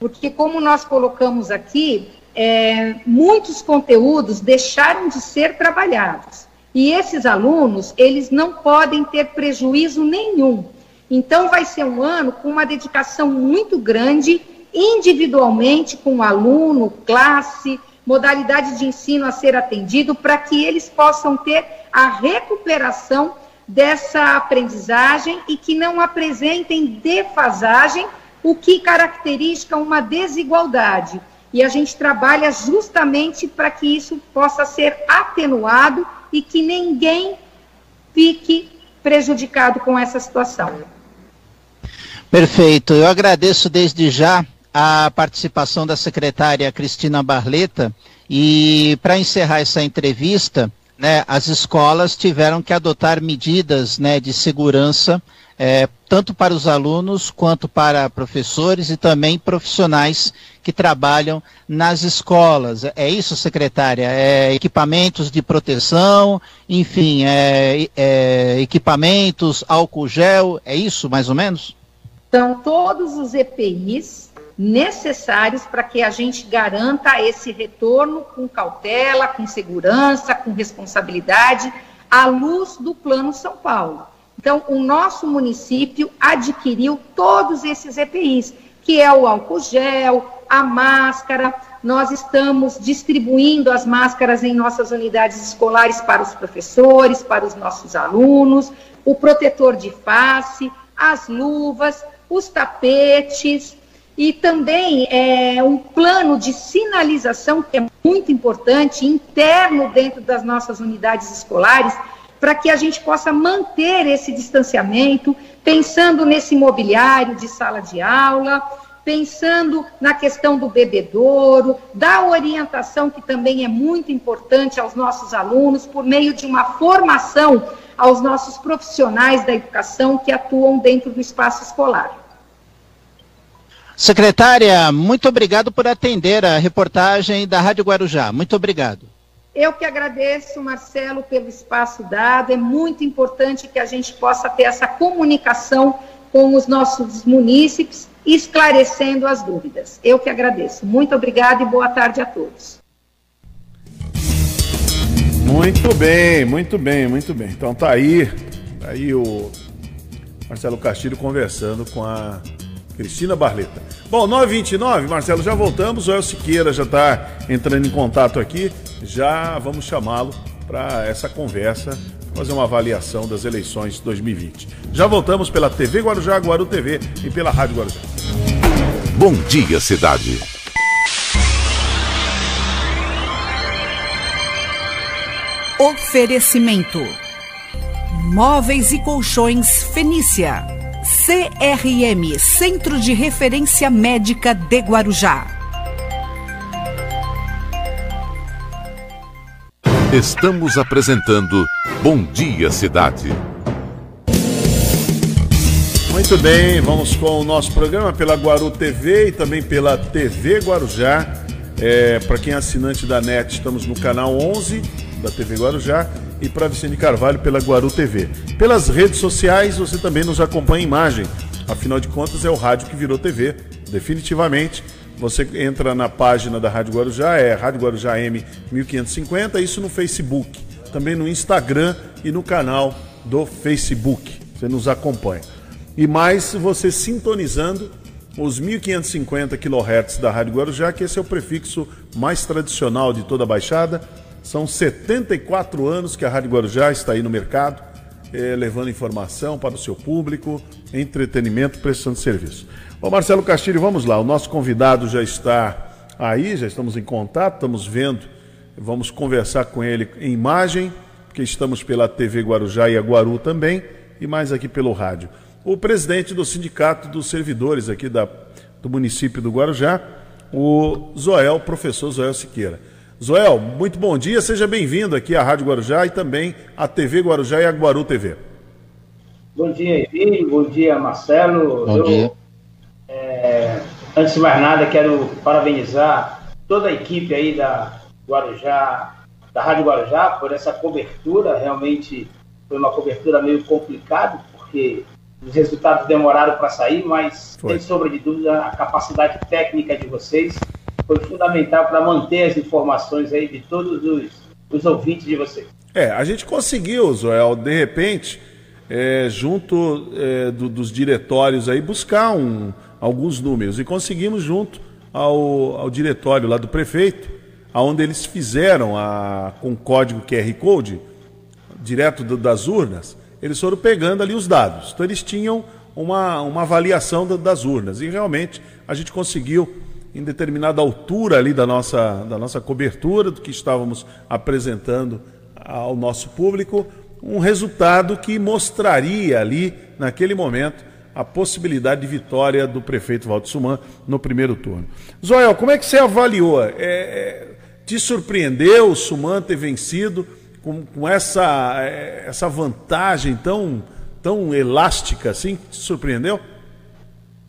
Porque, como nós colocamos aqui, é, muitos conteúdos deixaram de ser trabalhados. E esses alunos, eles não podem ter prejuízo nenhum. Então, vai ser um ano com uma dedicação muito grande individualmente com o aluno, classe, modalidade de ensino a ser atendido, para que eles possam ter a recuperação dessa aprendizagem e que não apresentem defasagem, o que caracteriza uma desigualdade. E a gente trabalha justamente para que isso possa ser atenuado e que ninguém fique prejudicado com essa situação. Perfeito. Eu agradeço desde já a participação da secretária Cristina Barleta e para encerrar essa entrevista, né, as escolas tiveram que adotar medidas né, de segurança é, tanto para os alunos quanto para professores e também profissionais que trabalham nas escolas. É isso, secretária? É, equipamentos de proteção, enfim, é, é, equipamentos, álcool gel, é isso mais ou menos? São todos os EPIs necessários para que a gente garanta esse retorno com cautela, com segurança, com responsabilidade, à luz do Plano São Paulo. Então, o nosso município adquiriu todos esses EPIs, que é o álcool gel, a máscara. Nós estamos distribuindo as máscaras em nossas unidades escolares para os professores, para os nossos alunos, o protetor de face, as luvas, os tapetes, e também é, um plano de sinalização que é muito importante, interno dentro das nossas unidades escolares, para que a gente possa manter esse distanciamento, pensando nesse mobiliário de sala de aula, pensando na questão do bebedouro, da orientação, que também é muito importante aos nossos alunos, por meio de uma formação aos nossos profissionais da educação que atuam dentro do espaço escolar. Secretária, muito obrigado por atender a reportagem da Rádio Guarujá. Muito obrigado. Eu que agradeço, Marcelo, pelo espaço dado. É muito importante que a gente possa ter essa comunicação com os nossos munícipes, esclarecendo as dúvidas. Eu que agradeço. Muito obrigado e boa tarde a todos. Muito bem, muito bem, muito bem. Então tá aí, tá aí o Marcelo Castilho conversando com a Cristina Barleta. Bom, 9h29, Marcelo, já voltamos. O El Siqueira já está entrando em contato aqui. Já vamos chamá-lo para essa conversa, fazer uma avaliação das eleições de 2020. Já voltamos pela TV Guarujá, Guaru TV e pela Rádio Guarujá. Bom dia, cidade. Oferecimento: Móveis e Colchões Fenícia. CRM Centro de Referência Médica de Guarujá. Estamos apresentando Bom Dia Cidade. Muito bem, vamos com o nosso programa pela Guaru TV e também pela TV Guarujá. É, para quem é assinante da NET, estamos no canal 11 da TV Guarujá e para Vicente Carvalho pela Guaru TV. Pelas redes sociais, você também nos acompanha em imagem. Afinal de contas, é o rádio que virou TV, definitivamente. Você entra na página da Rádio Guarujá, é Rádio Guarujá M 1550, isso no Facebook, também no Instagram e no canal do Facebook. Você nos acompanha. E mais você sintonizando os 1550 kHz da Rádio Guarujá, que esse é o prefixo mais tradicional de toda a Baixada. São 74 anos que a Rádio Guarujá está aí no mercado, eh, levando informação para o seu público, entretenimento, prestando serviço. Ô Marcelo Castilho, vamos lá. O nosso convidado já está aí, já estamos em contato, estamos vendo, vamos conversar com ele em imagem, porque estamos pela TV Guarujá e a Guaru também, e mais aqui pelo rádio. O presidente do Sindicato dos Servidores aqui da, do município do Guarujá, o Zoel, professor Zoel Siqueira. Zoel, muito bom dia, seja bem-vindo aqui à Rádio Guarujá e também à TV Guarujá e à Guaru TV. Bom dia, Evine, bom dia, Marcelo. Bom Eu, dia. É, antes de mais nada, quero parabenizar toda a equipe aí da Guarujá, da Rádio Guarujá, por essa cobertura. Realmente foi uma cobertura meio complicada, porque os resultados demoraram para sair, mas Foi. sem sombra de dúvida a capacidade técnica de vocês foi fundamental para manter as informações aí de todos os, os ouvintes de vocês. É, a gente conseguiu, Zoel, de repente, é, junto é, do- dos diretórios aí, buscar um- alguns números. E conseguimos junto ao, ao diretório lá do prefeito, aonde eles fizeram a, com código QR Code, direto do- das urnas, eles foram pegando ali os dados. Então eles tinham uma, uma avaliação da- das urnas. E realmente a gente conseguiu, em determinada altura ali da nossa, da nossa cobertura, do que estávamos apresentando ao nosso público, um resultado que mostraria ali, naquele momento, a possibilidade de vitória do prefeito Valdo Suman no primeiro turno. Zoel, como é que você avaliou? É, é, te surpreendeu o Suman ter vencido com, com essa, é, essa vantagem tão, tão elástica assim? Te surpreendeu?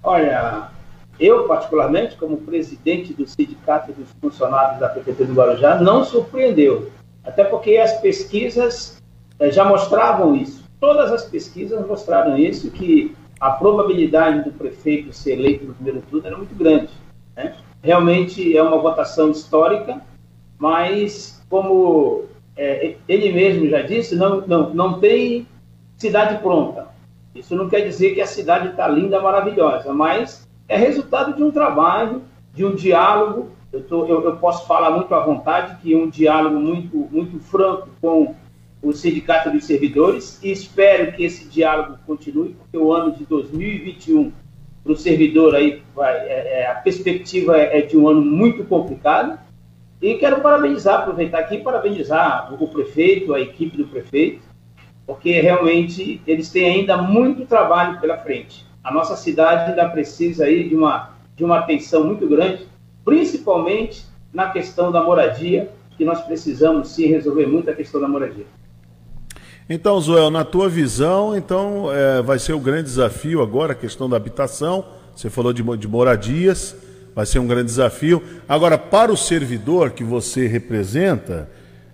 Olha, eu particularmente, como presidente do Sindicato dos Funcionários da PPT do Guarujá, não surpreendeu. Até porque as pesquisas eh, já mostravam isso. Todas as pesquisas mostraram isso, que a probabilidade do prefeito ser eleito no primeiro turno era muito grande. né? Realmente é uma votação histórica, mas como eh, ele mesmo já disse, não, não, não tem cidade pronta. Isso não quer dizer que a cidade está linda, maravilhosa, mas é resultado de um trabalho, de um diálogo. Eu, tô, eu, eu posso falar muito à vontade que é um diálogo muito, muito franco com o Sindicato dos Servidores e espero que esse diálogo continue, porque o ano de 2021 para o servidor aí é, é, a perspectiva é, é de um ano muito complicado. E quero parabenizar, aproveitar aqui parabenizar o prefeito, a equipe do prefeito, porque realmente eles têm ainda muito trabalho pela frente. A nossa cidade ainda precisa aí de uma, de uma atenção muito grande, principalmente na questão da moradia, que nós precisamos sim resolver muito a questão da moradia. Então, Zoel, na tua visão, então é, vai ser o grande desafio agora a questão da habitação. Você falou de, de moradias, vai ser um grande desafio. Agora, para o servidor que você representa,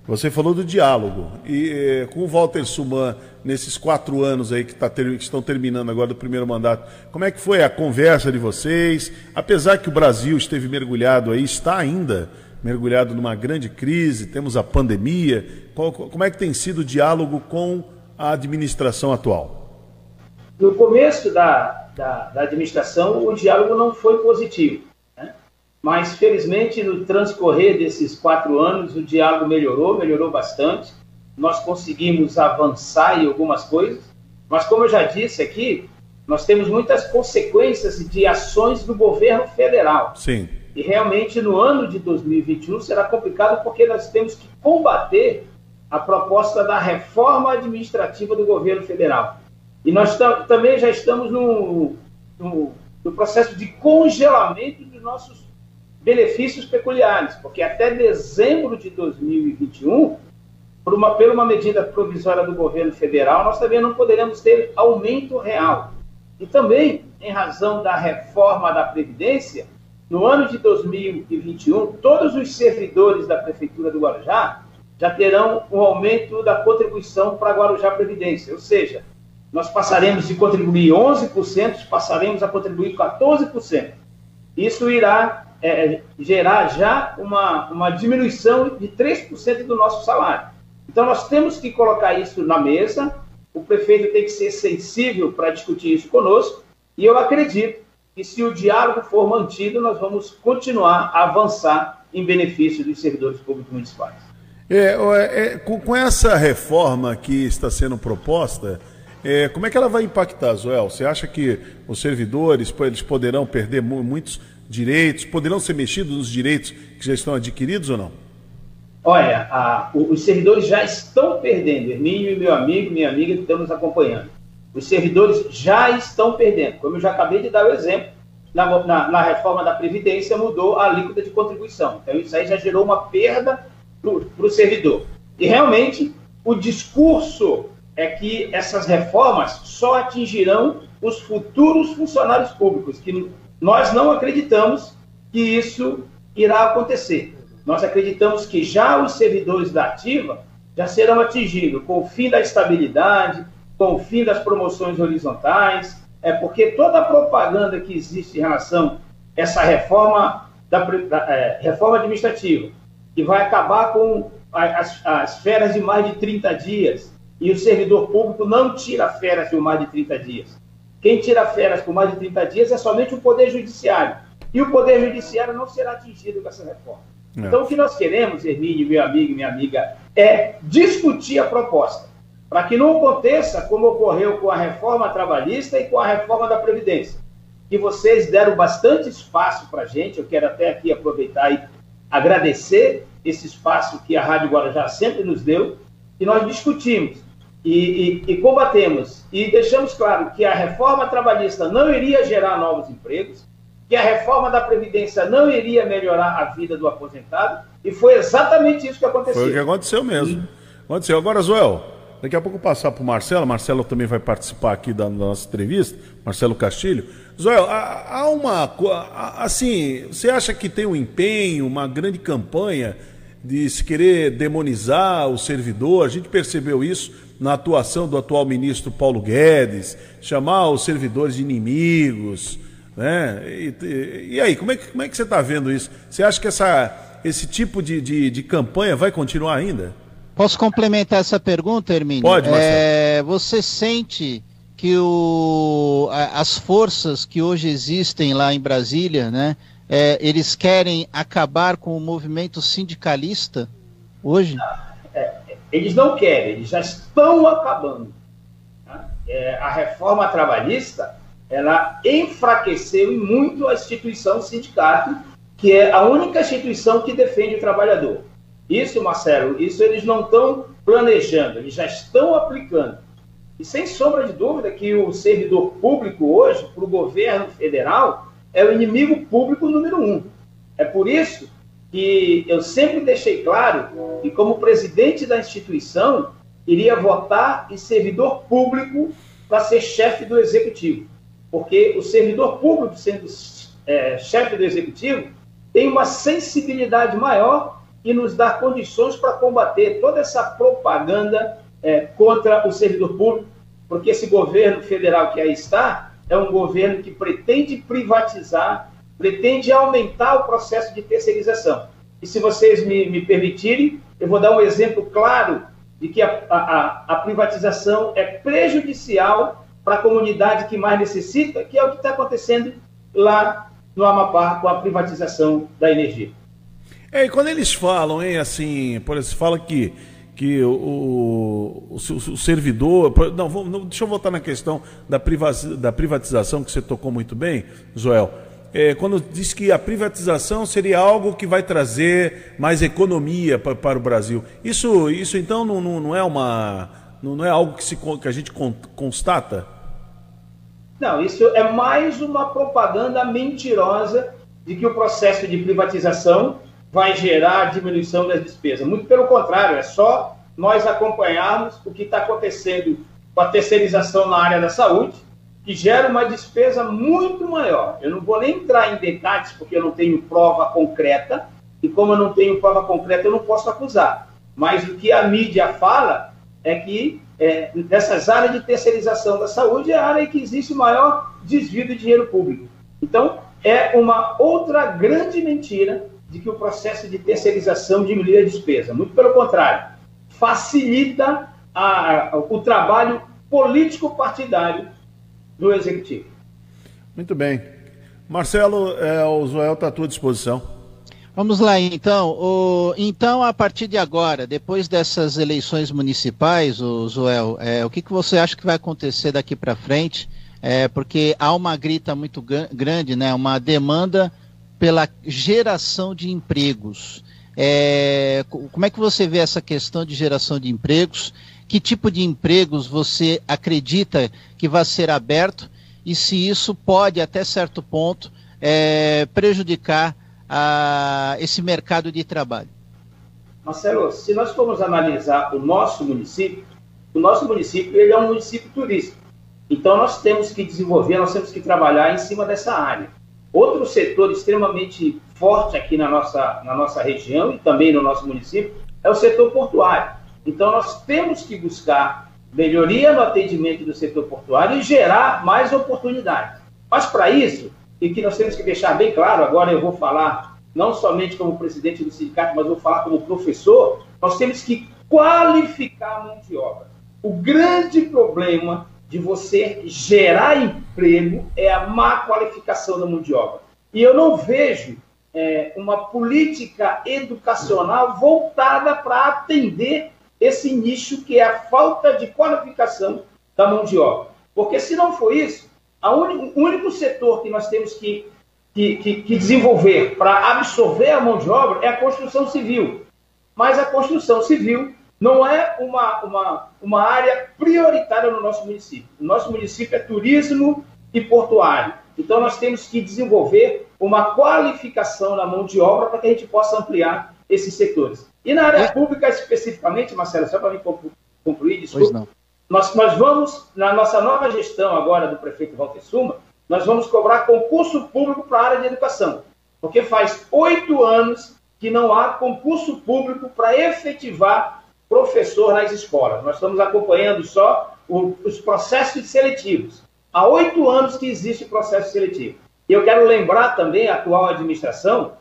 você falou do diálogo. E eh, com o Walter Suman, nesses quatro anos aí que, tá ter- que estão terminando agora do primeiro mandato, como é que foi a conversa de vocês? Apesar que o Brasil esteve mergulhado aí, está ainda mergulhado numa grande crise, temos a pandemia. Qual- como é que tem sido o diálogo com a administração atual? No começo da, da, da administração, o diálogo não foi positivo. né? Mas, felizmente, no transcorrer desses quatro anos, o diálogo melhorou, melhorou bastante. Nós conseguimos avançar em algumas coisas. Mas, como eu já disse aqui, nós temos muitas consequências de ações do governo federal. Sim. E realmente no ano de 2021 será complicado porque nós temos que combater a proposta da reforma administrativa do governo federal. E nós tam- também já estamos no, no, no processo de congelamento dos nossos benefícios peculiares, porque até dezembro de 2021, por uma, pela uma medida provisória do governo federal, nós também não poderemos ter aumento real. E também, em razão da reforma da Previdência, no ano de 2021, todos os servidores da Prefeitura do Guarujá já terão um aumento da contribuição para Guarujá Previdência, ou seja, nós passaremos de contribuir 11%, passaremos a contribuir 14%. Isso irá é, gerar já uma, uma diminuição de 3% do nosso salário. Então, nós temos que colocar isso na mesa, o prefeito tem que ser sensível para discutir isso conosco, e eu acredito que, se o diálogo for mantido, nós vamos continuar a avançar em benefício dos servidores públicos municipais. É, é, com, com, essa reforma que está sendo proposta, é, como é que ela vai impactar, Zoel? Você acha que os servidores eles poderão perder muitos direitos, poderão ser mexidos nos direitos que já estão adquiridos ou não? Olha, a, os servidores já estão perdendo. Hermínio e meu amigo, minha amiga que estão nos acompanhando. Os servidores já estão perdendo. Como eu já acabei de dar o exemplo, na, na, na reforma da Previdência mudou a alíquota de contribuição. Então isso aí já gerou uma perda para o servidor. E realmente o discurso é que essas reformas só atingirão os futuros funcionários públicos, que nós não acreditamos que isso irá acontecer. Nós acreditamos que já os servidores da ativa já serão atingidos com o fim da estabilidade, com o fim das promoções horizontais, é porque toda a propaganda que existe em relação a essa reforma, da, da é, reforma administrativa, que vai acabar com as, as férias de mais de 30 dias, e o servidor público não tira férias de mais de 30 dias. Quem tira férias por mais de 30 dias é somente o Poder Judiciário. E o Poder Judiciário não será atingido com essa reforma. É. Então, o que nós queremos, Hermínio, meu amigo e minha amiga, é discutir a proposta. Para que não aconteça como ocorreu com a reforma trabalhista e com a reforma da Previdência. Que vocês deram bastante espaço para a gente. Eu quero até aqui aproveitar e agradecer esse espaço que a Rádio Guarujá sempre nos deu. E nós discutimos e, e, e, combatemos e deixamos claro que a reforma trabalhista não iria gerar novos empregos, que a reforma da Previdência não iria melhorar a vida do aposentado, e foi exatamente isso que aconteceu. Foi o que aconteceu mesmo. Aconteceu. Agora, Zoel, daqui a pouco passar para o Marcelo, Marcelo também vai participar aqui da nossa entrevista, Marcelo Castilho. Zoel, há uma. Assim, você acha que tem um empenho, uma grande campanha de se querer demonizar o servidor? A gente percebeu isso na atuação do atual ministro Paulo Guedes, chamar os servidores de inimigos. Né? E, e, e aí, como é, que, como é que você está vendo isso? Você acha que essa, esse tipo de, de, de, campanha vai continuar ainda? Posso complementar essa pergunta, Hermínio? Pode, Marcelo. É, você sente que o, as forças que hoje existem lá em Brasília, né, é, eles querem acabar com o movimento sindicalista hoje? É, eles não querem, eles já estão acabando. Tá? É, a reforma trabalhista ela enfraqueceu muito a instituição sindicato, que é a única instituição que defende o trabalhador. Isso, Marcelo, isso eles não estão planejando, eles já estão aplicando. E sem sombra de dúvida que o servidor público hoje, para o governo federal, é o inimigo público número um. É por isso que eu sempre deixei claro que, como presidente da instituição, iria votar em servidor público para ser chefe do executivo. Porque o servidor público, sendo é, chefe do executivo, tem uma sensibilidade maior e nos dá condições para combater toda essa propaganda é, contra o servidor público, porque esse governo federal que aí está é um governo que pretende privatizar pretende aumentar o processo de terceirização. E se vocês me, me permitirem, eu vou dar um exemplo claro de que a, a, a privatização é prejudicial para a comunidade que mais necessita, que é o que está acontecendo lá no Amapá com a privatização da energia. É, e quando eles falam, hein, assim, por exemplo, fala que, que o, o, o, servidor. Não, vamos, deixa eu voltar na questão da, privatização que você tocou muito bem, Joel é, quando diz que a privatização seria algo que vai trazer mais economia para, para o Brasil. Isso, isso então não, não, não é uma não, não, é algo que, se, que a gente constata? Não, isso é mais uma propaganda mentirosa de que o processo de privatização vai gerar diminuição das despesas. Muito pelo contrário, é só nós acompanharmos o que está acontecendo com a terceirização na área da saúde, que gera uma despesa muito maior. Eu não vou nem entrar em detalhes, porque eu não tenho prova concreta, e como eu não tenho prova concreta, eu não posso acusar. Mas o que a mídia fala é que é, nessas áreas de terceirização da saúde é a área que existe maior desvio de dinheiro público. Então, é uma outra grande mentira de que o processo de terceirização diminui a despesa. Muito pelo contrário, facilita a, a, o trabalho político-partidário do Executivo. Muito bem. Marcelo, é, o Zoel está à tua disposição. Vamos lá, então. O, então, a partir de agora, depois dessas eleições municipais, o Zoel, é, o que, que você acha que vai acontecer daqui para frente? É, porque há uma grita muito grande, né, uma demanda pela geração de empregos. É, como é que você vê essa questão de geração de empregos? Que tipo de empregos você acredita que vai ser aberto e se isso pode, até certo ponto, é, prejudicar a, esse mercado de trabalho? Marcelo, se nós formos analisar o nosso município, o nosso município ele é um município turístico. Então nós temos que desenvolver, nós temos que trabalhar em cima dessa área. Outro setor extremamente forte aqui na nossa, na nossa região e também no nosso município é o setor portuário. Então, nós temos que buscar melhoria no atendimento do setor portuário e gerar mais oportunidades. Mas, para isso, e que nós temos que deixar bem claro, agora eu vou falar não somente como presidente do sindicato, mas vou falar como professor, nós temos que qualificar a mão de obra. O grande problema de você gerar emprego é a má qualificação da mão de obra. E eu não vejo é, uma política educacional voltada para atender esse nicho que é a falta de qualificação da mão de obra. Porque se não for isso, único, o único setor que nós temos que, que, que, que desenvolver para absorver a mão de obra é a construção civil. Mas a construção civil não é uma, uma, uma área prioritária no nosso município. O nosso município é turismo e portuário. Então, nós temos que desenvolver uma qualificação na mão de obra para que a gente possa ampliar esses setores. E na área é. pública, especificamente, Marcelo, só para me concluir, desculpa, nós, nós vamos, na nossa nova gestão agora do prefeito Walter Suma, nós vamos cobrar concurso público para a área de educação. Porque faz oito anos que não há concurso público para efetivar professor nas escolas. Nós estamos acompanhando só o, os processos seletivos. Há oito anos que existe processo seletivo. E eu quero lembrar também a atual administração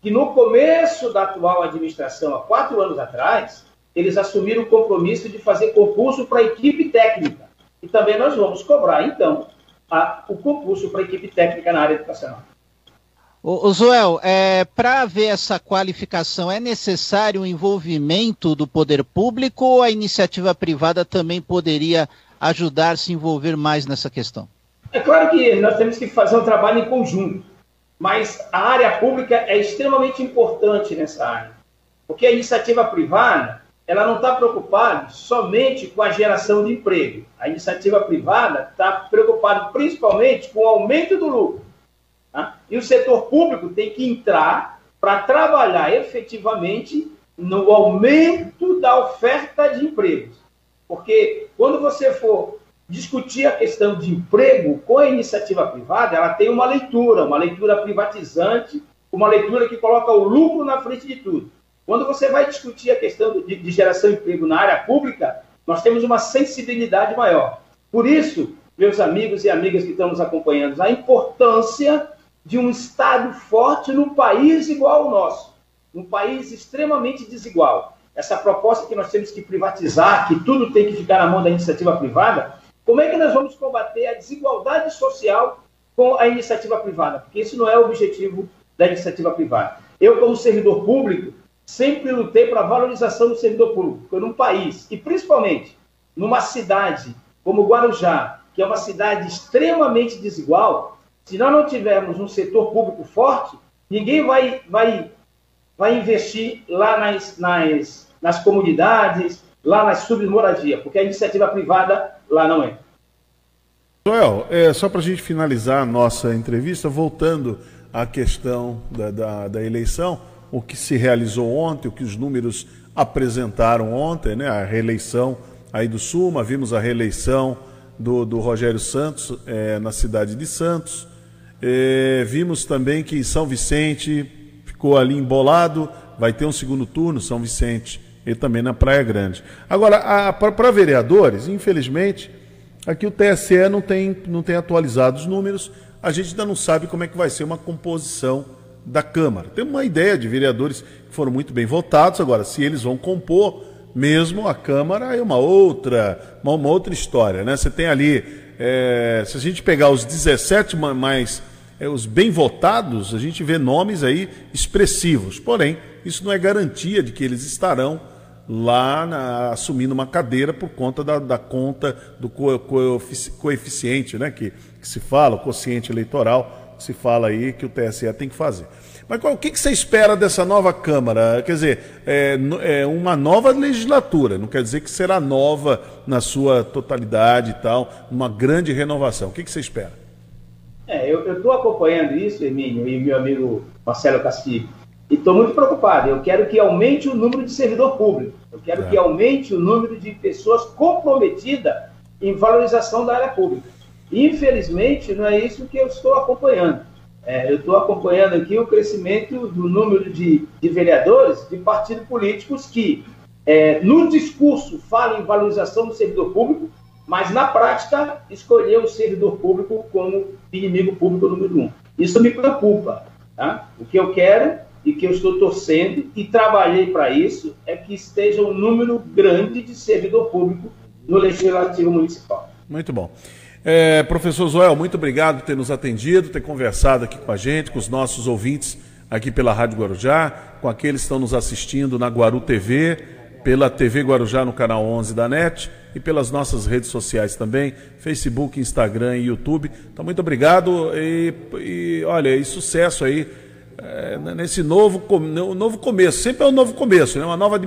que no começo da atual administração, há quatro anos atrás, eles assumiram o compromisso de fazer concurso para a equipe técnica. E também nós vamos cobrar, então, a, o concurso para a equipe técnica na área educacional. O, Zoel, é, para haver essa qualificação, é necessário o envolvimento do poder público ou a iniciativa privada também poderia ajudar a se envolver mais nessa questão? É claro que nós temos que fazer um trabalho em conjunto. Mas a área pública é extremamente importante nessa área, porque a iniciativa privada ela não está preocupada somente com a geração de emprego. A iniciativa privada está preocupada principalmente com o aumento do lucro. E o setor público tem que entrar para trabalhar efetivamente no aumento da oferta de empregos. Porque quando você for discutir a questão de emprego com a iniciativa privada, ela tem uma leitura, uma leitura privatizante, uma leitura que coloca o lucro na frente de tudo. Quando você vai discutir a questão de geração de emprego na área pública, nós temos uma sensibilidade maior. Por isso, meus amigos e amigas que estão nos acompanhando, a importância de um Estado forte num país igual ao nosso, num país extremamente desigual. Essa proposta que nós temos que privatizar, que tudo tem que ficar na mão da iniciativa privada, como é que nós vamos combater a desigualdade social com a iniciativa privada? Porque isso não é o objetivo da iniciativa privada. Eu, como servidor público, sempre lutei para a valorização do servidor público num país, e principalmente numa cidade como Guarujá, que é uma cidade extremamente desigual, se nós não tivermos um setor público forte, ninguém vai, vai, vai investir lá nas, nas, nas comunidades, lá nas submoradia, porque a iniciativa privada lá não é. Joel, é, só para a gente finalizar a nossa entrevista, voltando à questão da, da, da, eleição, o que se realizou ontem, o que os números apresentaram ontem, né, a reeleição aí do Suma, vimos a reeleição do, do Rogério Santos é, na cidade de Santos. É, vimos também que São Vicente ficou ali embolado, vai ter um segundo turno, São Vicente, e também na Praia Grande. Agora, para vereadores, infelizmente, aqui o TSE não tem, não tem atualizado os números, a gente ainda não sabe como é que vai ser uma composição da Câmara. Tem uma ideia de vereadores que foram muito bem votados, agora, se eles vão compor mesmo a Câmara é uma outra, uma, uma outra história. Né? Você tem ali, é, se a gente pegar os 17 mais é, os bem votados, a gente vê nomes aí expressivos. Porém, isso não é garantia de que eles estarão lá na, assumindo uma cadeira por conta da, da conta do co, coeficiente né, que, que se fala, o quociente eleitoral, que se fala aí que o TSE tem que fazer. Mas qual, o que, que, você espera dessa nova Câmara? Quer dizer, é, é, uma nova legislatura, não quer dizer que será nova na sua totalidade e tal, uma grande renovação. O que, que você espera? É, eu estou acompanhando isso, Emílio, e meu amigo Marcelo Castilho, e estou muito preocupado. Eu quero que aumente o número de servidor público, eu quero é. que aumente o número de pessoas comprometidas em valorização da área pública. Infelizmente, não é isso que eu estou acompanhando. É, eu estou acompanhando aqui o crescimento do número de, de vereadores de partidos políticos que, é, no discurso, falam em valorização do servidor público, mas na prática escolheu o servidor público como inimigo público número um. Isso me preocupa. Tá? O que eu quero e que eu estou torcendo e trabalhei para isso é que esteja um número grande de servidor público no Legislativo Municipal. Muito bom. É, professor Zoel, muito obrigado por ter nos atendido, ter conversado aqui com a gente, com os nossos ouvintes aqui pela Rádio Guarujá, com aqueles que estão nos assistindo na Guaru TV, pela TV Guarujá no canal 11 da NET e pelas nossas redes sociais também, Facebook, Instagram e YouTube. Então, muito obrigado e, e olha, e sucesso aí é, nesse novo, novo começo. Sempre é um novo começo, né? uma nova.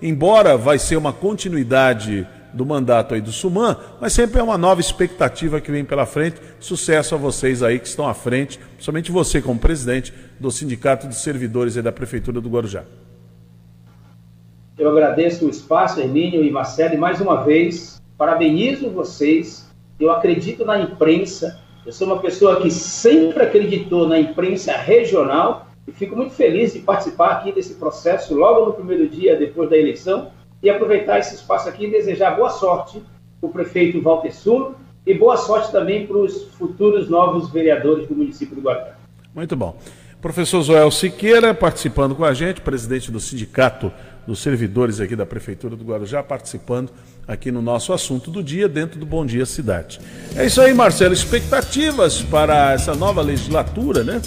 Embora vai ser uma continuidade do mandato aí do Suman, mas sempre é uma nova expectativa que vem pela frente. Sucesso a vocês aí que estão à frente, somente você como presidente do Sindicato de Servidores da Prefeitura do Guarujá. Eu agradeço o espaço, Hermínio e Marcelo, e mais uma vez parabenizo vocês. Eu acredito na imprensa. Eu sou uma pessoa que sempre acreditou na imprensa regional e fico muito feliz de participar aqui desse processo logo no primeiro dia depois da eleição e aproveitar esse espaço aqui e desejar boa sorte para o prefeito Walter Suno e boa sorte também para os futuros novos vereadores do município do Guarujá. Muito bom. Professor Joel Siqueira participando com a gente, presidente do Sindicato dos Servidores aqui da Prefeitura do Guarujá, participando aqui no nosso assunto do dia, dentro do Bom Dia Cidade. É isso aí, Marcelo. Expectativas para essa nova legislatura, né?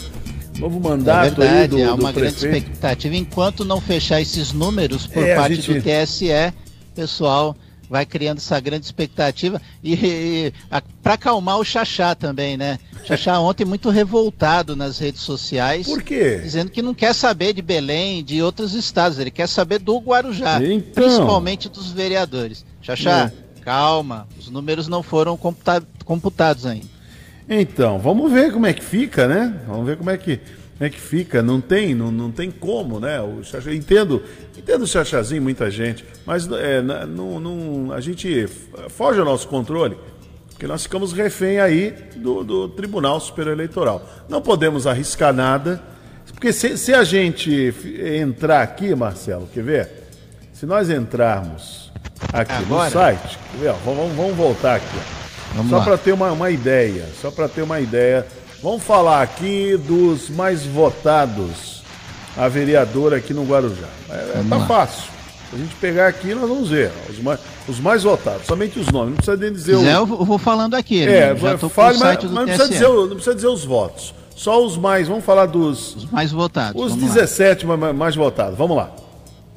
Novo mandato é verdade, do, há uma grande expectativa. Enquanto não fechar esses números por é, parte gente... do TSE, pessoal vai criando essa grande expectativa e, e para acalmar o Xaxá também, né? Xaxá [laughs] ontem muito revoltado nas redes sociais. Por quê? Dizendo que não quer saber de Belém, de outros estados, ele quer saber do Guarujá, então... principalmente dos vereadores. Xaxá, é. calma, os números não foram computa computados ainda. Então, vamos ver como é que fica, né? Vamos ver como é que, como é que fica. Não tem, não, não tem como, né? O xaxá, entendo, entendo o chachazinho, muita gente, mas é, não, não, a gente foge ao nosso controle, porque nós ficamos refém aí do, do Tribunal Superior Eleitoral. Não podemos arriscar nada, porque se, se a gente entrar aqui, Marcelo, quer ver? Se nós entrarmos aqui Agora? no site, quer ver? Vamos, vamos voltar aqui. Vamos só para ter uma, uma ideia, só para ter uma ideia. Vamos falar aqui dos mais votados a vereadora aqui no Guarujá. É, tá lá. fácil. Se a gente pegar aqui, nós vamos ver. Os mais, os mais votados, somente os nomes. Não precisa nem dizer o. eu vou falando aqui. É, já tô fale, mas, mas não, precisa dizer, não precisa dizer os votos. Só os mais, vamos falar dos. Os mais votados. Os 17 mais, mais votados. Vamos lá.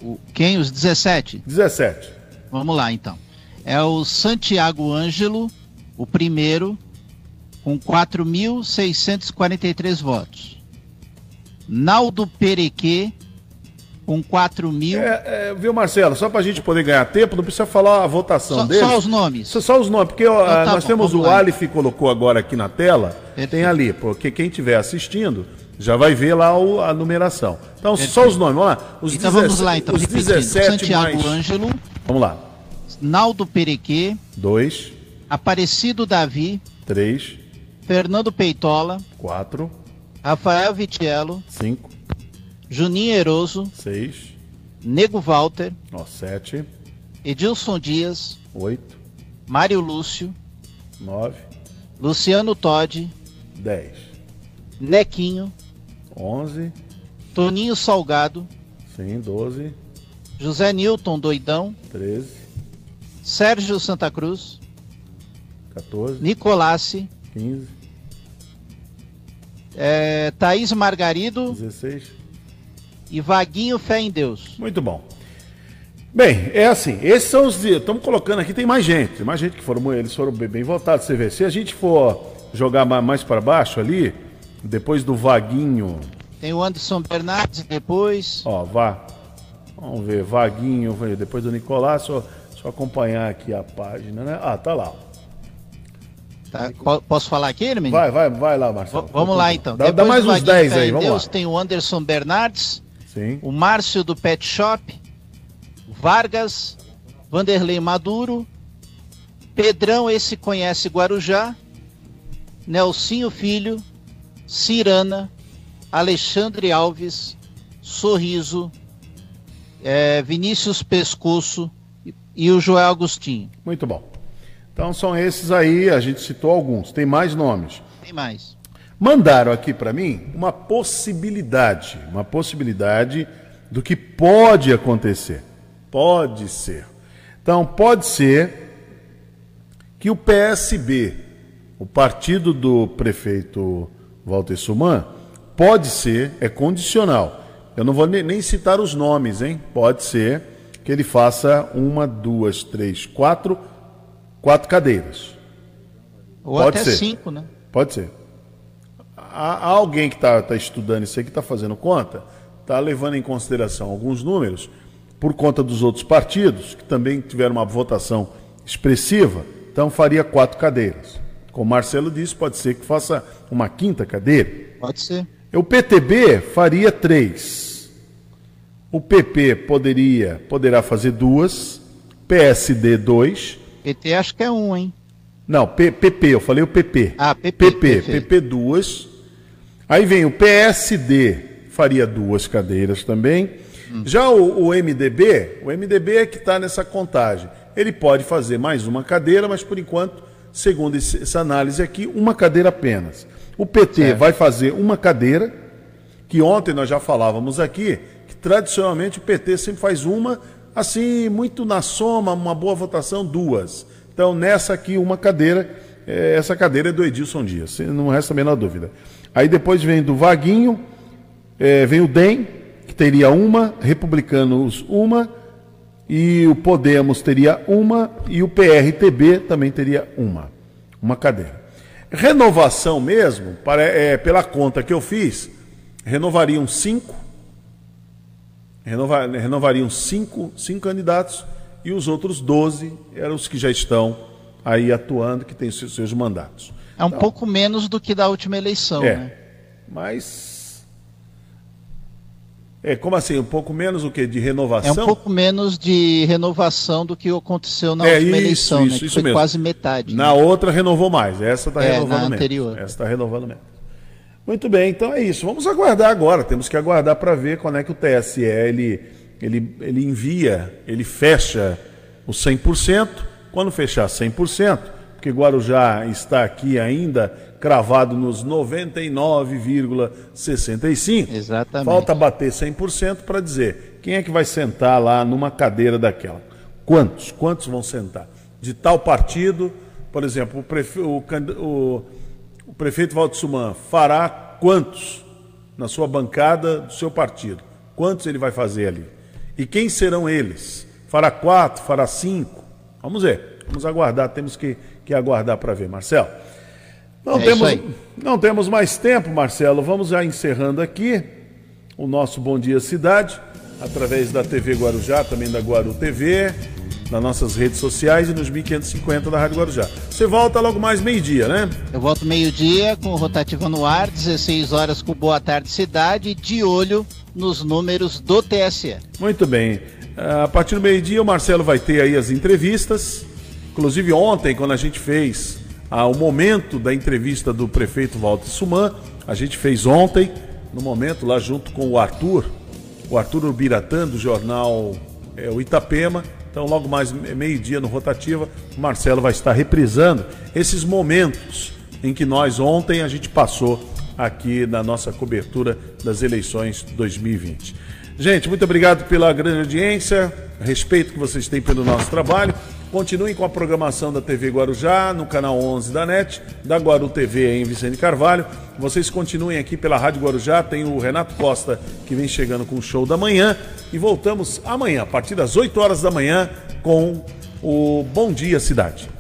O, quem? Os 17? 17. Vamos lá, então. É o Santiago Ângelo, o primeiro, com 4.643 votos. Naldo Perequê, com 4 mil. É, é, viu, Marcelo? Só para a gente poder ganhar tempo, não precisa falar a votação só, deles. Só os nomes. Só, só os nomes, porque então, tá nós bom, temos o lá. Alif colocou agora aqui na tela, Perfeito. tem ali, porque quem estiver assistindo já vai ver lá o, a numeração. Então, Perfeito. só os nomes, vamos lá. Os então 17, vamos lá, então, os 17 Santiago mais... Ângelo. Vamos lá. Naldo Perequê. Dois. Aparecido Davi. 3. Fernando Peitola. 4. Rafael Vitiello. 5. Juninho Eroso. 6. Nego Walter. 7. Edilson Dias. 8. Mário Lúcio. 9. Luciano Todd. 10. Nequinho. 11. Toninho Salgado. Sim, 12. José Newton Doidão. 13. Sérgio Santa Cruz. 14. Nicolasse. 15. É, Thaís Margarido. 16. E Vaguinho Fé em Deus. Muito bom. Bem, é assim, esses são os dias. Estamos colocando aqui, tem mais gente. Tem mais gente que foram, eles foram bem, bem votados. Você vê, se a gente for jogar mais para baixo ali, depois do Vaguinho. Tem o Anderson Bernardes depois. Ó, vá. Vamos ver, Vaguinho, depois do Nicolás, só, só acompanhar aqui a página, né? Ah, tá lá. Tá, posso falar aqui, menino? Vai, vai, vai lá, Marcelo. V vamos lá então. Dá, dá mais uns 10 aí, vamos Deus, lá. Tem o Anderson Bernardes, Sim. o Márcio do Pet Shop, Vargas, Vanderlei Maduro, Pedrão, esse conhece Guarujá, Nelsinho Filho, Cirana, Alexandre Alves, Sorriso, é, Vinícius Pescoço e, e o Joel Agostinho. Muito bom. Então são esses aí, a gente citou alguns. Tem mais nomes? Tem mais. Mandaram aqui para mim uma possibilidade, uma possibilidade do que pode acontecer. Pode ser. Então pode ser que o PSB, o partido do prefeito Walter Suman, pode ser, é condicional. Eu não vou nem citar os nomes, hein? Pode ser que ele faça uma, duas, três, quatro, quatro cadeiras. Ou Pode até ser. cinco, né? Pode ser. Há alguém que está tá estudando isso aí, que está fazendo conta, está levando em consideração alguns números, por conta dos outros partidos, que também tiveram uma votação expressiva, então faria quatro cadeiras. Como o Marcelo disse, pode ser que faça uma quinta cadeira. Pode ser. O PTB faria três. O PP poderia, poderá fazer duas. PSD dois. PT acho que é um, hein? Não, P, PP, eu falei o PP. Ah, PP. PP, PP duas. Aí vem o PSD, faria duas cadeiras também. Hum. Já o, o, MDB, o MDB é que está nessa contagem. Ele pode fazer mais uma cadeira, mas por enquanto, segundo esse, essa análise aqui, uma cadeira apenas. O PT certo. vai fazer uma cadeira, que ontem nós já falávamos aqui, que tradicionalmente o PT sempre faz uma, assim, muito na soma, uma boa votação, duas. Então, nessa aqui, uma cadeira, é, essa cadeira é do Edilson Dias, não resta a menor dúvida. Aí depois vem do Vaguinho, é, vem o DEM, que teria uma, Republicanos uma, e o Podemos teria uma, e o PRTB também teria uma, uma cadeira. Renovação mesmo, para, é, pela conta que eu fiz, renovariam cinco, renova, renovariam cinco, cinco candidatos, e os outros 12 eram os que já estão aí atuando, que têm seus, seus mandatos. É um então, pouco menos do que da última eleição, é, né? Mas. É, como assim? Um pouco menos o que? De renovação? É um pouco menos de renovação do que aconteceu na é, última isso, eleição, isso, né? Que isso foi mesmo. quase metade. Na né? outra renovou mais. Essa está é, renovando na menos. Anterior. Essa está renovando menos. Muito bem, então é isso. Vamos aguardar agora. Temos que aguardar para ver quando é que o TSE ele, ele, ele envia, ele fecha o 100%. Quando fechar 100%, porque Guarujá está aqui ainda cravado nos 99,65%. Exatamente. Falta bater 100% para dizer quem é que vai sentar lá numa cadeira daquela. Quantos? Quantos vão sentar? De tal partido, por exemplo, o, prefe... o, o... o prefeito Valdo Suman fará quantos na sua bancada do seu partido? Quantos ele vai fazer ali? E quem serão eles? Fará quatro? Fará cinco? Vamos ver. Vamos aguardar. Temos que, que aguardar para ver, Marcelo. Não, É temos, não temos mais tempo, Marcelo. Vamos já encerrando aqui o nosso Bom Dia Cidade, através da TV Guarujá, também da Guaru TV, nas nossas redes sociais e nos 1550 da Rádio Guarujá. Você volta logo mais meio-dia, né? Eu volto meio-dia com o Rotativa no ar, 16 horas com Boa Tarde Cidade, de olho nos números do TSE. Muito bem. A partir do meio-dia, o Marcelo vai ter aí as entrevistas Inclusive ontem, quando a gente fez ah, o momento da entrevista do prefeito Walter Suman, a gente fez ontem, no momento lá junto com o Arthur, o Arthur Ubiratã, do jornal é, o Itapema. Então, logo mais meio-dia no Rotativa, o Marcelo vai estar reprisando esses momentos em que nós ontem a gente passou aqui na nossa cobertura das eleições 2020. Gente, muito obrigado pela grande audiência, respeito que vocês têm pelo nosso trabalho. Continuem com a programação da TV Guarujá, no canal 11 da NET, da Guaru TV em Vicente Carvalho. Vocês continuem aqui pela Rádio Guarujá, tem o Renato Costa que vem chegando com o show da manhã. E voltamos amanhã, a partir das 8 horas da manhã, com o Bom Dia Cidade.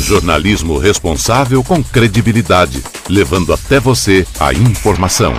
Jornalismo responsável com credibilidade, levando até você a informação.